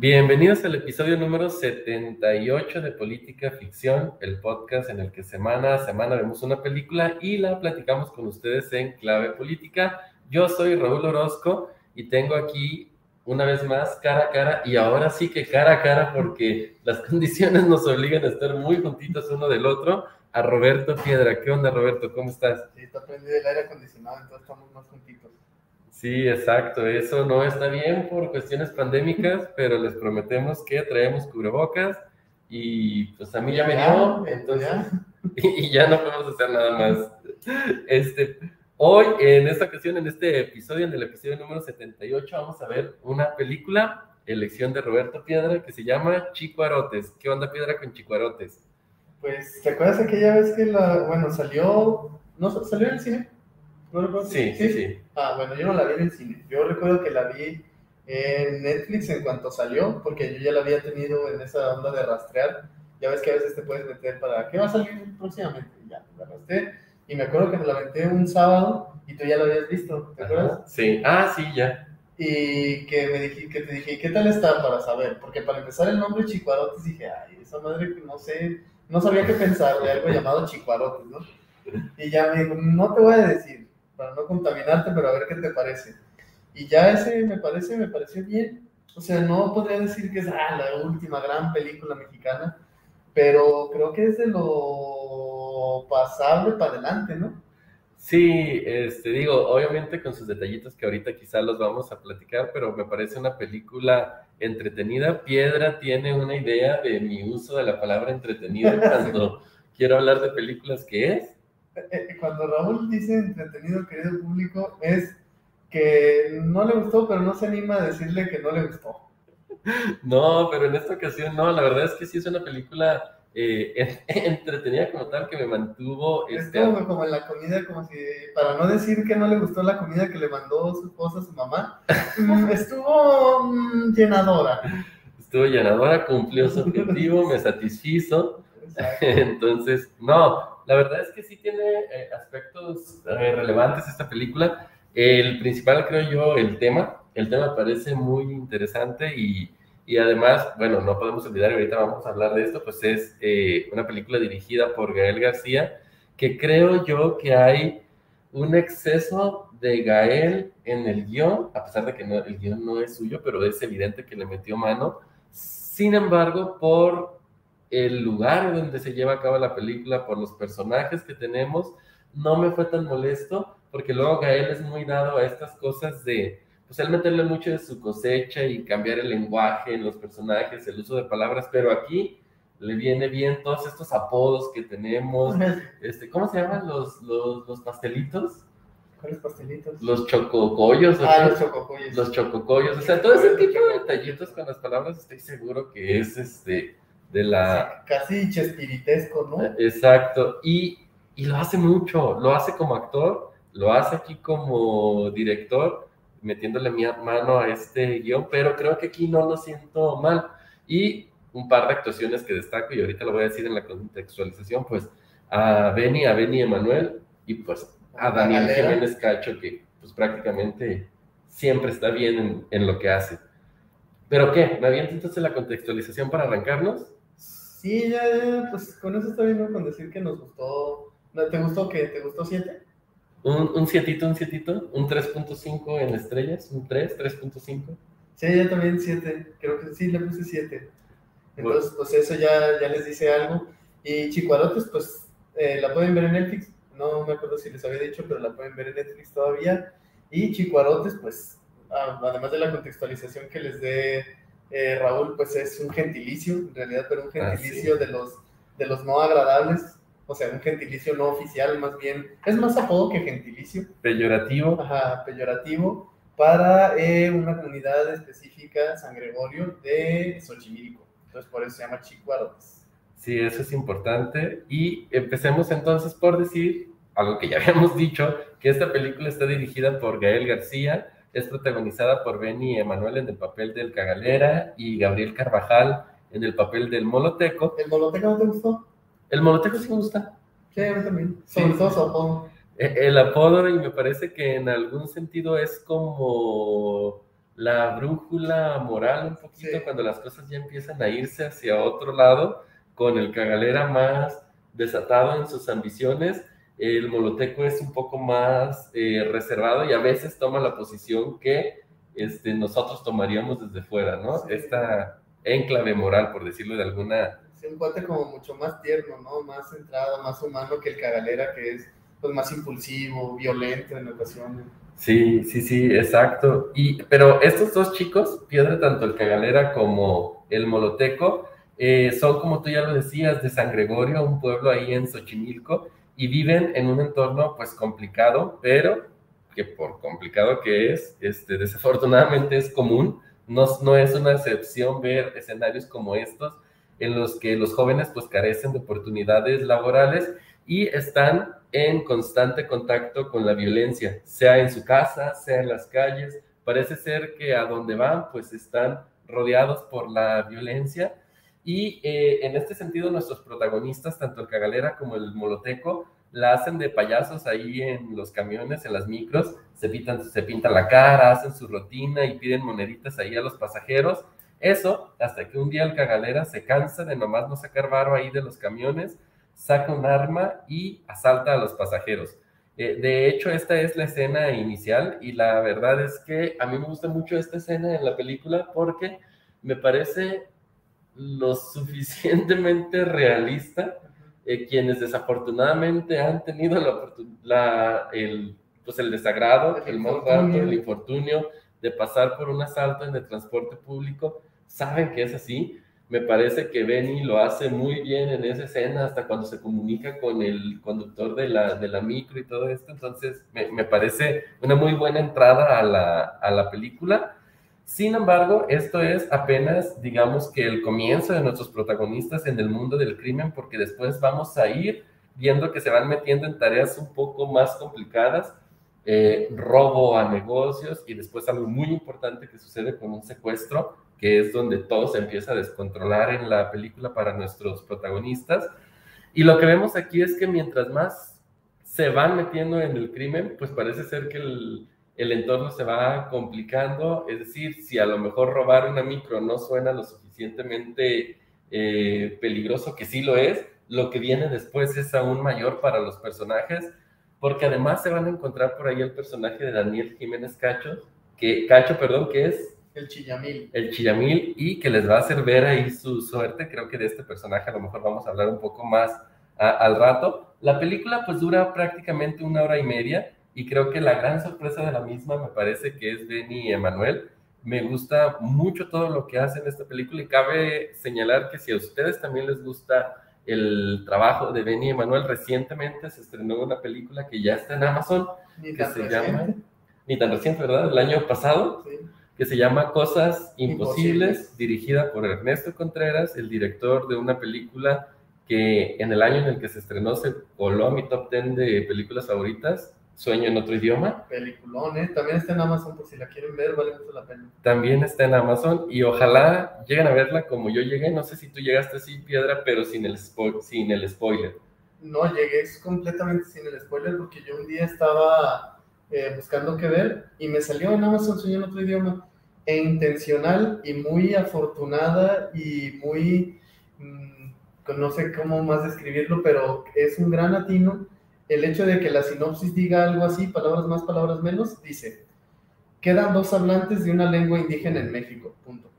Bienvenidos al episodio número 78 de Política Ficción, el podcast en el que semana a semana vemos una película y la platicamos con ustedes en clave política. Yo soy Raúl Orozco y tengo aquí una vez más cara a cara y ahora sí que cara a cara porque las condiciones nos obligan a estar muy juntitos uno del otro a Roberto Piedra. ¿Qué onda Roberto? ¿Cómo estás? Sí, está prendido el aire acondicionado, entonces estamos más juntitos. Sí, exacto. Eso no está bien por cuestiones pandémicas, pero les prometemos que traemos cubrebocas y pues a mí ya, me dio, entonces, y, y ya no podemos hacer nada más. Este, hoy, en esta ocasión, en este episodio, en el episodio número 78, vamos a ver una película, elección de Roberto Piedra, que se llama Chicuarotes. ¿Qué onda, Piedra, con Chicuarotes? Pues, ¿te acuerdas aquella vez que la, bueno, salió, no salió en el cine? ¿No recuerdo? Sí, sí, sí. Ah, bueno, yo no la vi en el cine. Yo recuerdo que la vi en Netflix en cuanto salió, porque yo ya la había tenido en esa onda de rastrear. Ya ves que a veces te puedes meter para, ¿qué va a salir próximamente? Y ya, la rastreé. Y me acuerdo que me la aventé un sábado y tú ya la habías visto, ¿te acuerdas? Sí, ah, sí, ya. Y que, me dije, que te dije, ¿qué tal está para saber? Porque para empezar el nombre Chicuarotes dije, ay, esa madre que no sé, no sabía qué pensar de algo llamado Chicuarotes, ¿no? Y ya me dijo, no te voy a decir, para no contaminarte, pero a ver qué te parece. Y ya ese me parece, me pareció bien. O sea, no podría decir que es ah, la última gran película mexicana, pero creo que es de lo pasable para adelante, ¿no? Sí, este, digo, obviamente con sus detallitos que ahorita quizá los vamos a platicar, pero me parece una película entretenida. Piedra tiene una idea de mi uso de la palabra entretenido cuando quiero hablar de películas que es. Cuando Raúl dice entretenido, querido público, es que no le gustó, pero no se anima a decirle que no le gustó. No, pero en esta ocasión no, la verdad es que sí es una película eh, entretenida como tal que me mantuvo. Es Este, como, como en la comida, como si, para no decir que no le gustó la comida que le mandó su esposa su mamá, mm, estuvo mm, llenadora. estuvo llenadora, cumplió su objetivo, me satisfizo. Entonces, no, la verdad es que sí tiene eh, aspectos eh, relevantes esta película. El principal, creo yo, el tema. El tema parece muy interesante y, y además, bueno, no podemos olvidar, ahorita vamos a hablar de esto, pues es eh, una película dirigida por Gael García, que creo yo que hay un exceso de Gael en el guion, a pesar de que no- el guion no es suyo, pero es evidente que le metió mano. Sin embargo, por el lugar donde se lleva a cabo la película, por los personajes que tenemos, no me fue tan molesto, porque luego Gael es muy dado a estas cosas de, pues él meterle mucho de su cosecha y cambiar el lenguaje en los personajes, el uso de palabras, pero aquí le viene bien todos estos apodos que tenemos, este, ¿cómo se llaman los, los, los pastelitos? ¿Cuáles pastelitos? Los chococollos, ¿o Ah, los chococoyos. los chococollos, o sea, todo ese tipo de detallitos con las palabras estoy seguro que es este de la Casi chespiritesco, ¿no? exacto y, y lo hace mucho, lo hace como actor, lo hace aquí como director, metiéndole mi mano a este guion, pero creo que aquí no lo siento mal y un par de actuaciones que destaco y ahorita lo voy a decir en la contextualización, pues a Benny, a Benny Emanuel y pues a Daniel Galera. Jiménez Cacho que pues prácticamente siempre está bien en, en lo que hace. ¿Pero qué? ¿Me aviento entonces la contextualización para arrancarnos? Sí, ya, ya, pues con eso está bien, ¿no? Con decir que nos gustó. ¿No, ¿Te gustó qué? ¿Te gustó 7? Un, un sietito, un sietito, un 3.5 en estrellas, un 3, 3.5. Sí, yo también 7. Creo que sí, le puse 7. Entonces, pues eso ya, ya les dice algo. Y Chicuarotes, pues eh, la pueden ver en Netflix. No me acuerdo si les había dicho, pero la pueden ver en Netflix todavía. Y Chicuarotes, pues, además de la contextualización que les dé eh, Raúl, pues es un gentilicio, en realidad, pero un Ah, gentilicio de, los, de los no agradables. O sea, un gentilicio no oficial, más bien. Es más apodo que gentilicio. Peyorativo. Ajá, peyorativo para eh, una comunidad específica, San Gregorio, de Xochimilco. Entonces, por eso se llama Chicuarotes. Sí, eso es importante. Y empecemos entonces por decir algo que ya habíamos dicho, que esta película está dirigida por Gael García, es protagonizada por Benny Emanuel en el papel del Cagalera y Gabriel Carvajal en el papel del Moloteco. ¿El Moloteco no te gustó? El Moloteco sí me gusta. Sí, a mí también. Sobre todo su apodo. E, el apodo, y me parece que en algún sentido es como la brújula moral un poquito Sí. cuando las cosas ya empiezan a irse hacia otro lado, con el cagalera más desatado en sus ambiciones, el moloteco es un poco más eh, reservado y a veces toma la posición que este, nosotros tomaríamos desde fuera, ¿no? Sí. Esta enclave moral, por decirlo de alguna Sí, un cuate como mucho más tierno, ¿no? Más centrado, más humano que el cagalera, que es pues más impulsivo, violento en ocasiones. Sí, sí, sí, exacto. Y, pero estos dos chicos, Piedra, tanto el Cagalera como el Moloteco, eh, son, como tú ya lo decías, de San Gregorio, un pueblo ahí en Xochimilco, y viven en un entorno pues complicado, pero que por complicado que es, este, desafortunadamente es común. No, no es una excepción ver escenarios como estos en los que los jóvenes pues carecen de oportunidades laborales y están en constante contacto con la violencia, sea en su casa, sea en las calles. Parece ser que a donde van, pues están rodeados por la violencia. Y eh, en este sentido, nuestros protagonistas, tanto el Cagalera como el Moloteco, la hacen de payasos ahí en los camiones, en las micros, se pintan, se pintan la cara, hacen su rutina y piden moneditas ahí a los pasajeros. Eso, hasta que un día el Cagalera se cansa de nomás no sacar varo ahí de los camiones, saca un arma y asalta a los pasajeros. Eh, de hecho, esta es la escena inicial y la verdad es que a mí me gusta mucho esta escena en la película porque me parece lo suficientemente realista. Eh, quienes desafortunadamente han tenido la, la- el, pues el desagrado, El el mal infortunio. rato, el infortunio de pasar por un asalto en el transporte público, saben que es así. Me parece que Benny lo hace muy bien en esa escena, hasta cuando se comunica con el conductor de la, de la micro y todo esto. Entonces, me, me parece una muy buena entrada a la, a la película. Sin embargo, esto es apenas, digamos que el comienzo de nuestros protagonistas en el mundo del crimen, porque después vamos a ir viendo que se van metiendo en tareas un poco más complicadas, eh, robo a negocios y después algo muy importante que sucede con un secuestro, que es donde todo se empieza a descontrolar en la película para nuestros protagonistas. Y lo que vemos aquí es que mientras más se van metiendo en el crimen, pues parece ser que el, el entorno se va complicando. Es decir, si a lo mejor robar una micro no suena lo suficientemente eh, peligroso, que sí lo es, lo que viene después es aún mayor para los personajes, porque además se van a encontrar por ahí el personaje de Daniel Jiménez Cacho, que, Cacho, perdón, que es El chillamil. el Chillamil y que les va a hacer ver ahí su suerte. Creo que de este personaje a lo mejor vamos a hablar un poco más a- al rato. La película pues dura prácticamente una hora y media y creo que la gran sorpresa de la misma me parece que es Benny Emanuel. Me gusta mucho todo lo que hace en esta película y cabe señalar que si a ustedes también les gusta el trabajo de Benny Emanuel, recientemente se estrenó una película que ya está en Amazon, Ni que se reciente, llama, ni tan reciente, ¿verdad? El año pasado, sí. que se llama Cosas Imposibles, Imposibles. dirigida por Ernesto Contreras, el director de una película que en el año en el que se estrenó se coló a mi top 10 de películas favoritas, Sueño en otro idioma. Peliculón, ¿eh? También está en Amazon por si la quieren ver, vale mucho la pena. También está en Amazon y ojalá lleguen a verla como yo llegué. No sé si tú llegaste así, Piedra, pero sin el, spo- sin el spoiler. No, llegué completamente sin el spoiler porque yo un día estaba eh, buscando qué ver y me salió en Amazon Sueño en otro idioma. E intencional y muy afortunada y muy, mm, no sé cómo más describirlo, pero es un gran atino el hecho de que la sinopsis diga algo así, palabras más, palabras menos, dice, quedan dos hablantes de una lengua indígena en México, punto.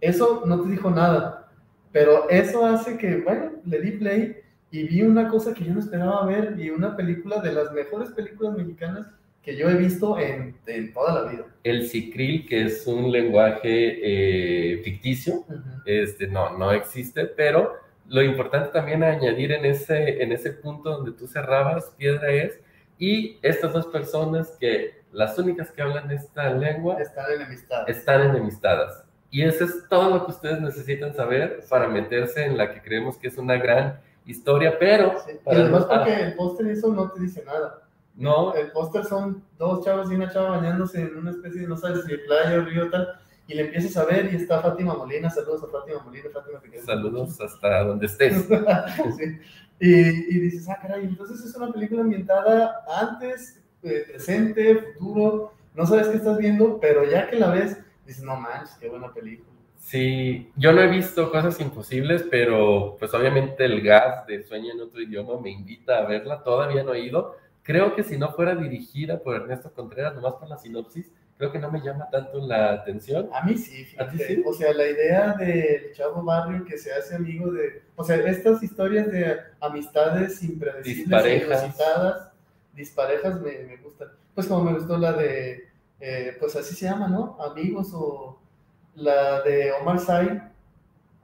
Eso no te dijo nada, pero eso hace que, bueno, le di play y vi una cosa que yo no esperaba ver y una película de las mejores películas mexicanas que yo he visto en, en toda la vida. El cicril, que es un lenguaje eh, ficticio, este, no, no existe, pero lo importante también a añadir en ese, en ese punto donde tú cerrabas, Piedra, es, y estas dos personas que las únicas que hablan esta lengua Están enemistadas. están enemistadas. Y eso es todo lo que ustedes necesitan saber para meterse en la que creemos que es una gran historia, pero... Sí, Y para- además ah, porque el póster eso no te dice nada. no, El póster son dos chavos y una chava bañándose en una especie de, no sabes si playa o río tal, y le empiezas a ver y está Fátima Molina, saludos a Fátima Molina, Fátima te saludos hasta donde estés. Sí. y, y dices, ah, caray, entonces es una película ambientada antes, eh, presente, futuro, no sabes qué estás viendo, pero ya que la ves, dices, no manches, qué buena película. Sí, yo no he visto cosas imposibles, pero pues obviamente el gas de Sueño en otro idioma me invita a verla, todavía no he ido. Creo que si no fuera dirigida por Ernesto Contreras, nomás por la sinopsis, creo que no me llama tanto la atención. A mí sí, ¿A ti fíjate. sí? O sea, la idea del chavo barrio que se hace amigo de. O sea, estas historias de amistades impredecibles, Disparejas. inusitadas, disparejas me, me gustan. Pues como me gustó la de. eh, pues así se llama, ¿no? Amigos o la de Omar.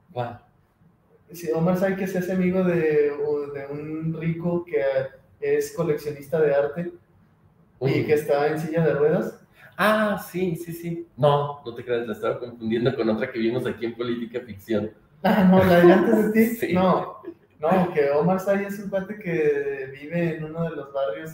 Guau. Sí, Omar Sy que se hace amigo de, de un rico que es coleccionista de arte y que está en silla de ruedas. Ah, sí, sí, sí. No, no te creas, la estaba confundiendo con otra que vimos aquí en Política Ficción. Ah, no, la de antes de ti. Sí. No, no, que Omar Sy es un cuate que vive en uno de los barrios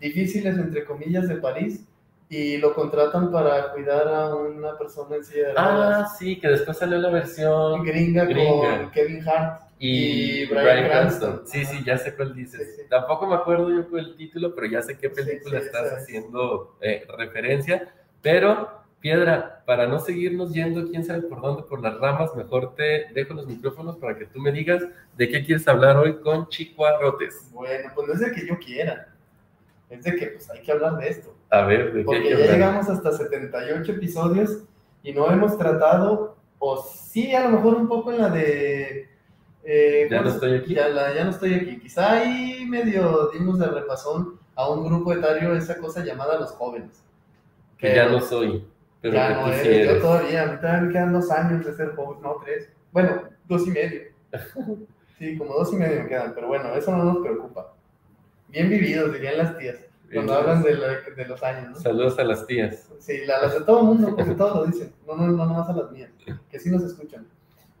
difíciles, entre comillas, de París y lo contratan para cuidar a una persona en silla de Ah, ruedas. sí, que después salió la versión Gringa, Gringa. con Kevin Hart. Y, y Bryan Brian Cranston. Cranston. Sí, sí, ya sé cuál dices. Sí, sí. Tampoco me acuerdo yo con el título, pero ya sé qué película sí, estás haciendo eh, referencia. Pero, Piedra, para no seguirnos yendo quién sabe por dónde, por las ramas, mejor te dejo los micrófonos para que tú me digas de qué quieres hablar hoy con Chicuarrotes. Bueno, pues no es de que yo quiera, es de que pues hay que hablar de esto. A ver, de Porque que ya llegamos hasta 78 episodios y no hemos tratado, o sí, a lo mejor un poco en la de... eh, Ya no ¿cómo se- estoy aquí. Ya, la- ya no estoy aquí. Quizá ahí medio dimos de repasón a un grupo etario esa cosa llamada los jóvenes. Que ya no soy, pero ya no eres, yo todavía, a mí todavía me quedan dos años de ser joven, no tres. Bueno, dos y medio. Sí, como dos y medio me quedan, pero bueno, eso no nos preocupa. Bien vividos, dirían las tías, cuando hablan de, la- de los años, ¿no? Saludos a las tías. Sí, la- las de todo el mundo, porque todos lo dicen, no, no, no, nomás a las mías, que sí nos escuchan.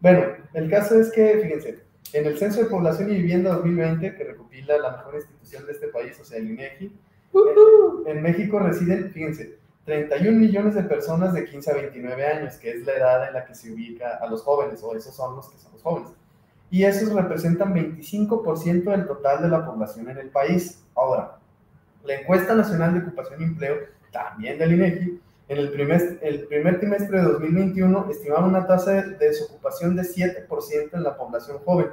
Bueno, el caso es que, fíjense, en el Censo de Población y Vivienda 2020, que recopila la mejor institución de este país, o sea, el INEGI, en, en México residen, fíjense, 31 millones de personas de 15 a 29 años, que es la edad en la que se ubica a los jóvenes, o esos son los que son los jóvenes. Y esos representan 25% del total de la población en el país. Ahora, la encuesta nacional de ocupación y empleo, también del INEGI, en el primer, trimestre de 2021 estimaba una tasa de desocupación de 7% en la población joven.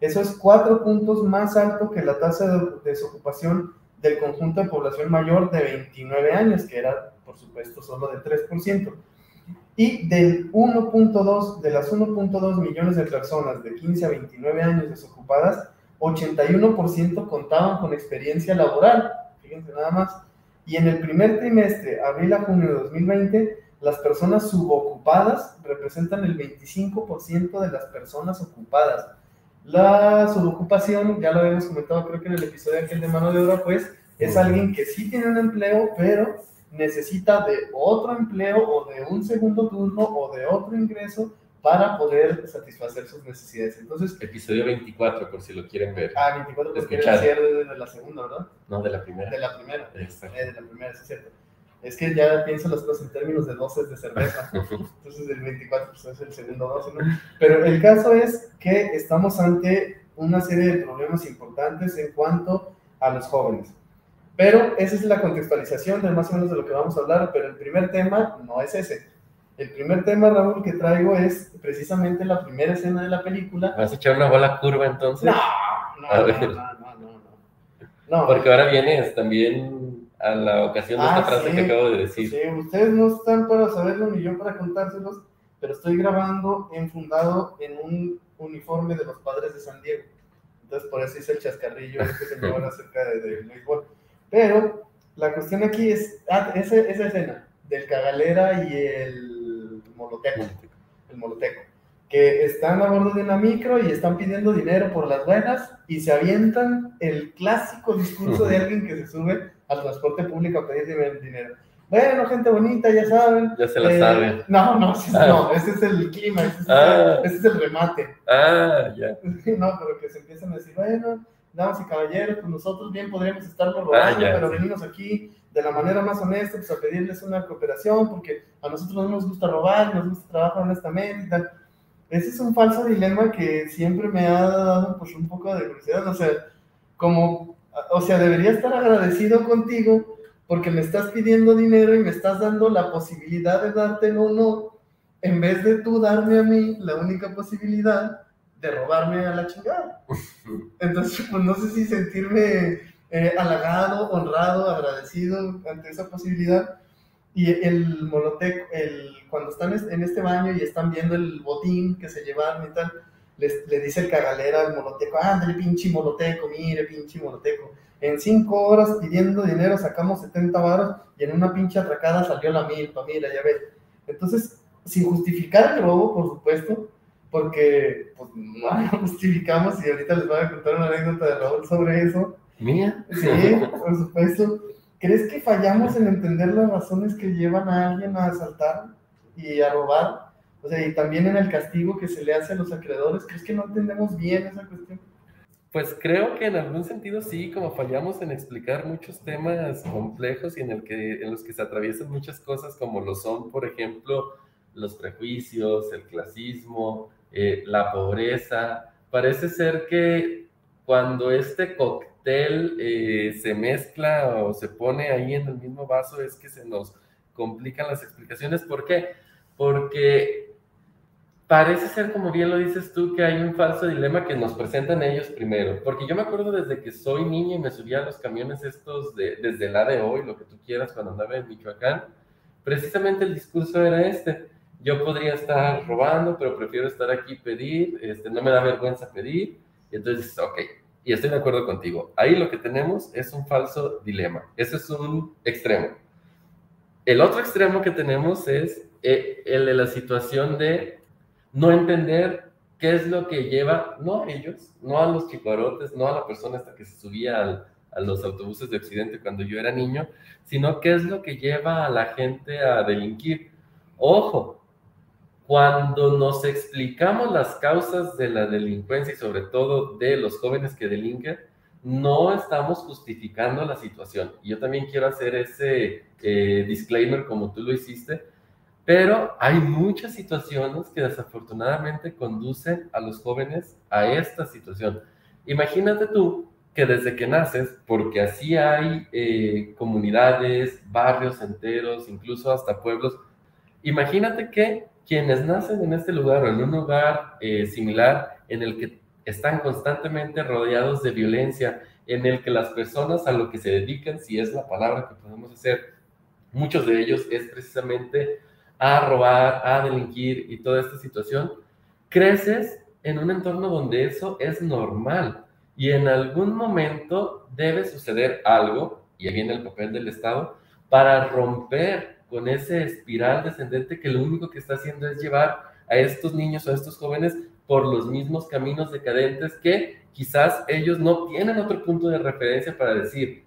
Eso es cuatro puntos más alto que la tasa de desocupación del conjunto de población mayor de 29 años, que era, por supuesto, solo de 3%. Y del 1.2, de las 1.2 millones de personas de 15 a 29 años desocupadas, 81% contaban con experiencia laboral, fíjense nada más. Y en el primer trimestre, abril a junio de 2020, las personas subocupadas representan el 25% de las personas ocupadas. La subocupación, ya lo habíamos comentado creo que en el episodio aquel de mano de obra, pues es alguien que sí tiene un empleo, pero necesita de otro empleo o de un segundo turno o de otro ingreso para poder satisfacer sus necesidades. Entonces, Episodio 24, por si lo quieren ver. ah, 24 porque era Escuchar. el cierre de la segunda, ¿verdad? No, de la primera. De la primera. Exacto. Eh, de la primera, sí es cierto. Es que ya pienso las cosas en términos de dosis de cerveza. Entonces el 24 pues, es el segundo dosis, ¿no? Pero el caso es que estamos ante una serie de problemas importantes en cuanto a los jóvenes. Pero esa es la contextualización de más o menos de lo que vamos a hablar, pero el primer tema no es ese. El primer tema, Raúl, que traigo es precisamente la primera escena de la película. ¿Vas a echar una bola curva entonces? No, A no, ver. no, no, no, no. No, Porque ahora vienes también a la ocasión de esta Ah, frase sí. que acabo de decir. Sí, ustedes no están para saberlo ni yo para contárselos, pero estoy grabando enfundado en un uniforme de los padres de San Diego. Entonces, por eso hice el chascarrillo este señor acerca de, de béisbol. Pero la cuestión aquí es ah, esa, esa escena del cagalera y el moloteco, el moloteco, que están a bordo de una micro y están pidiendo dinero por las buenas y se avientan el clásico discurso de alguien que se sube al transporte público a pedir dinero. bueno, gente bonita, ya saben. Ya se la eh, saben. No, no, ese es, Ah. no, ese es el clima, ese es, Ah. ese es el remate. Ah, ya. No, pero que se empiezan a decir, bueno, damas y caballeros, pues nosotros bien podríamos estarnos robando, Ah, ya, pero sí. venimos aquí de la manera más honesta, pues a pedirles una cooperación, porque a nosotros no nos gusta robar, nos gusta trabajar honestamente y tal. Ese es un falso dilema que siempre me ha dado pues un poco de curiosidad, o sea, como, o sea, debería estar agradecido contigo porque me estás pidiendo dinero y me estás dando la posibilidad de dártelo o no, en vez de tú darme a mí la única posibilidad de robarme a la chingada. Entonces, pues no sé si sentirme eh, halagado, honrado, agradecido ante esa posibilidad. Y el moloteco, el, cuando están es- en este baño y están viendo el botín que se llevaron y tal, les, le dice el cagalera al moloteco, ándale pinche moloteco, mire pinche moloteco. En cinco horas pidiendo dinero sacamos 70 varos y en una pinche atracada salió la milpa, mira, ya ves. Entonces, sin justificar el robo, por supuesto, porque pues, no justificamos y ahorita les voy a contar una anécdota de Raúl sobre eso. ¿Mía? Sí, por supuesto. ¿Crees que fallamos en entender las razones que llevan a alguien a asaltar y a robar? O sea, y también en el castigo que se le hace a los acreedores. ¿Crees que no entendemos bien esa cuestión? Pues creo que en algún sentido sí, como fallamos en explicar muchos temas complejos y en, el que, en los que se atraviesan muchas cosas como lo son, por ejemplo, los prejuicios, el clasismo, eh, la pobreza. Parece ser que cuando este cóctel eh, se mezcla o se pone ahí en el mismo vaso es que se nos complican las explicaciones. ¿Por qué? Porque parece ser, como bien lo dices tú, que hay un falso dilema que nos presentan ellos primero. Porque yo me acuerdo desde que soy niño y me subía a los camiones estos de, desde el ADO y lo que tú quieras cuando andaba en Michoacán, precisamente el discurso era este. Yo podría estar robando, pero prefiero estar aquí pedir, este, no me da vergüenza pedir. Y entonces ok, y estoy de acuerdo contigo. Ahí lo que tenemos es un falso dilema. Ese es un extremo. El otro extremo que tenemos es eh, el de la situación de no entender qué es lo que lleva, no a ellos, no a los chicuarotes, no a la persona hasta que se subía al- a los autobuses de Occidente cuando yo era niño, sino qué es lo que lleva a la gente a delinquir. Ojo, cuando nos explicamos las causas de la delincuencia y sobre todo de los jóvenes que delinquen, no estamos justificando la situación. Y yo también quiero hacer ese eh, disclaimer como tú lo hiciste, pero hay muchas situaciones que desafortunadamente conducen a los jóvenes a esta situación. Imagínate tú que desde que naces, porque así hay eh, comunidades, barrios enteros, incluso hasta pueblos, imagínate que quienes nacen en este lugar o en un lugar eh, similar en el que están constantemente rodeados de violencia, en el que las personas a lo que se dedican, si es la palabra que podemos hacer, muchos de ellos es precisamente a robar, a delinquir y toda esta situación, creces en un entorno donde eso es normal y en algún momento debe suceder algo, y ahí viene el papel del Estado, para romper con ese espiral descendente que lo único que está haciendo es llevar a estos niños o a estos jóvenes por los mismos caminos decadentes que quizás ellos no tienen otro punto de referencia para decir,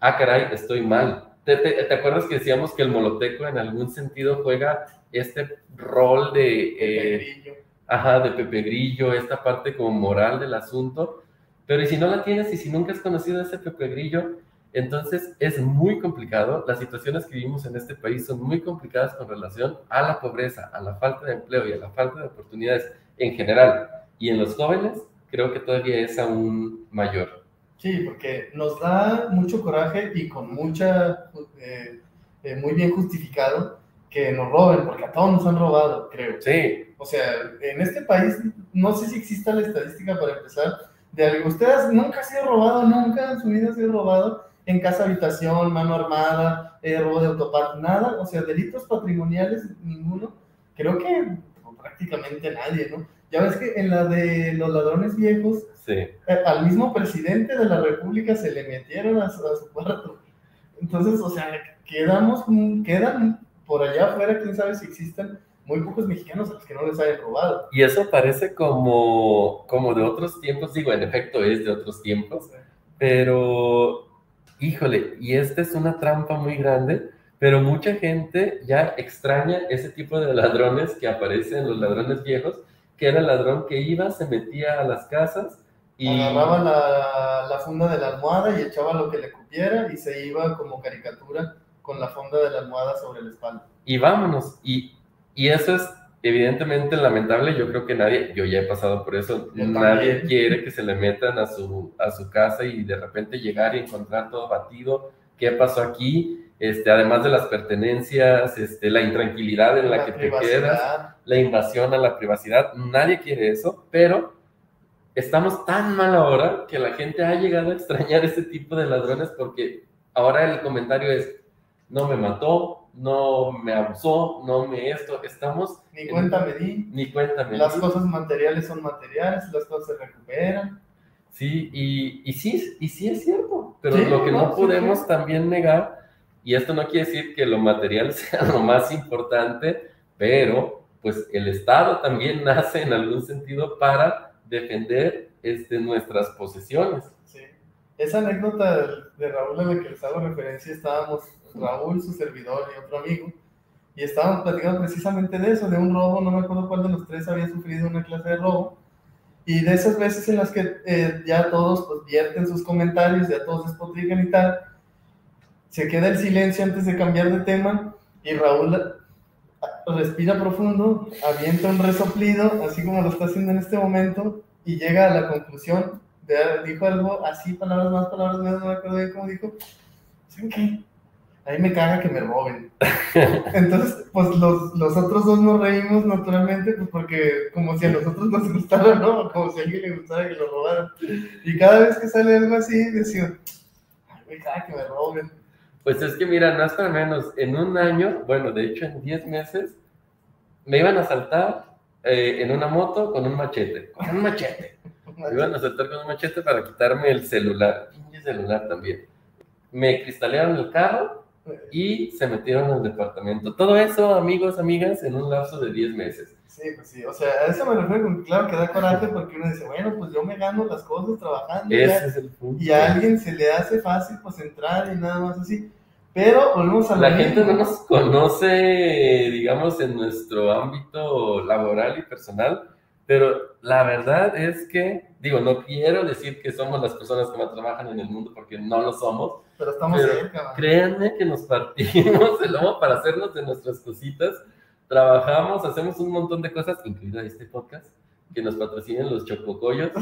ah, caray, estoy mal. ¿Te, te, te acuerdas que decíamos que el moloteco en algún sentido juega este rol de, eh, Grillo. ajá, de Pepe Grillo, esta parte como moral del asunto? Pero y si no la tienes y si nunca has conocido a ese Pepe Grillo, entonces es muy complicado. Las situaciones que vivimos en este país son muy complicadas con relación a la pobreza, a la falta de empleo y a la falta de oportunidades en general. Y en los jóvenes creo que todavía es aún mayor. Sí, porque nos da mucho coraje y con mucha, eh, eh, muy bien justificado que nos roben, porque a todos nos han robado, creo. Sí, O sea, en este país, no sé si exista la estadística para empezar, de algo. Ustedes nunca han sido robado, nunca en su vida han sido robado en casa habitación, mano armada, eh, robo de autopart, nada. O sea, delitos patrimoniales, ninguno. Creo que prácticamente nadie, ¿no? Ya ves que en la de los ladrones viejos, sí. eh, al mismo presidente de la República se le metieron a su, a su cuarto. Entonces, o sea, quedamos, quedan por allá afuera, quién sabe si existen muy pocos mexicanos a los que no les hayan robado. Y eso parece como, como de otros tiempos, digo, en efecto es de otros tiempos, pero híjole, y esta es una trampa muy grande pero mucha gente ya extraña ese tipo de ladrones que aparecen, los ladrones viejos, que era el ladrón que iba, se metía a las casas y... Agarraba la, la funda de la almohada y echaba lo que le cupiera y se iba como caricatura con la funda de la almohada sobre la espalda. Y vámonos. Y, y eso es evidentemente lamentable. Yo creo que nadie, yo ya he pasado por eso, Yo nadie también. quiere que se le metan a su, a su casa y de repente llegar y encontrar todo batido. ¿Qué pasó aquí? Este, además de las pertenencias, este, la intranquilidad en la, que te privacidad. quedas, la invasión a la privacidad. Nadie quiere eso, pero estamos tan mal ahora que la gente ha llegado a extrañar ese tipo de ladrones porque ahora el comentario es, no me mató, no me abusó, no me esto, estamos, Ni cuenta me di. ni cuéntame. Las cosas materiales son materiales, las cosas se recuperan. Sí, y, y sí, y sí es cierto, pero Sí, lo que no, podemos sí. también negar, y esto no quiere decir que lo material sea lo más importante, pero pues el Estado también nace en algún sentido para defender este, nuestras posesiones. Sí. Esa anécdota de- de Raúl a la que les hago referencia, estábamos Raúl, su servidor y otro amigo, y estábamos platicando precisamente de eso, de un robo, no me acuerdo cuál de los tres había sufrido una clase de robo, y de esas veces en las que eh, ya todos pues, vierten sus comentarios, ya todos despotrican y tal, se queda el silencio antes de cambiar de tema, y Raúl ah, respira profundo, avienta un resoplido, así como lo está haciendo en este momento, y llega a la conclusión, dijo algo así, palabras más, palabras menos, no me acuerdo bien cómo dijo, ¿saben qué? A mí me caga que me roben. Entonces, pues los, los otros dos nos reímos naturalmente, pues porque como si a nosotros nos gustara, ¿no? Como si a alguien le gustara que lo robaran. Y cada vez que sale algo así, decía, ay, me caga que me roben. Pues es que mira, no es para menos, en un año, bueno, de hecho en 10 meses, me iban a asaltar eh, en una moto con un machete, con un machete. Me iban a asaltar con un machete para quitarme el celular, pinche celular también. Me cristalearon el carro y se metieron al departamento. Todo eso, amigos, amigas, en un lapso de 10 meses. Sí, pues sí, o sea, a eso me refiero con claro que da coraje porque uno dice, bueno, pues yo me gano las cosas trabajando. ya, Ese es el punto. y a alguien se le hace fácil pues entrar y nada más así. Pero volvemos a La gente no nos conoce, digamos, en nuestro ámbito laboral y personal, pero la verdad es que, digo, no quiero decir que somos las personas que más trabajan en el mundo porque no lo somos, Pero estamos Pero cerca. Créanme que nos partimos el lomo para hacernos de nuestras cositas. Trabajamos, hacemos un montón de cosas, incluido este podcast, que nos patrocinen los chococoyos.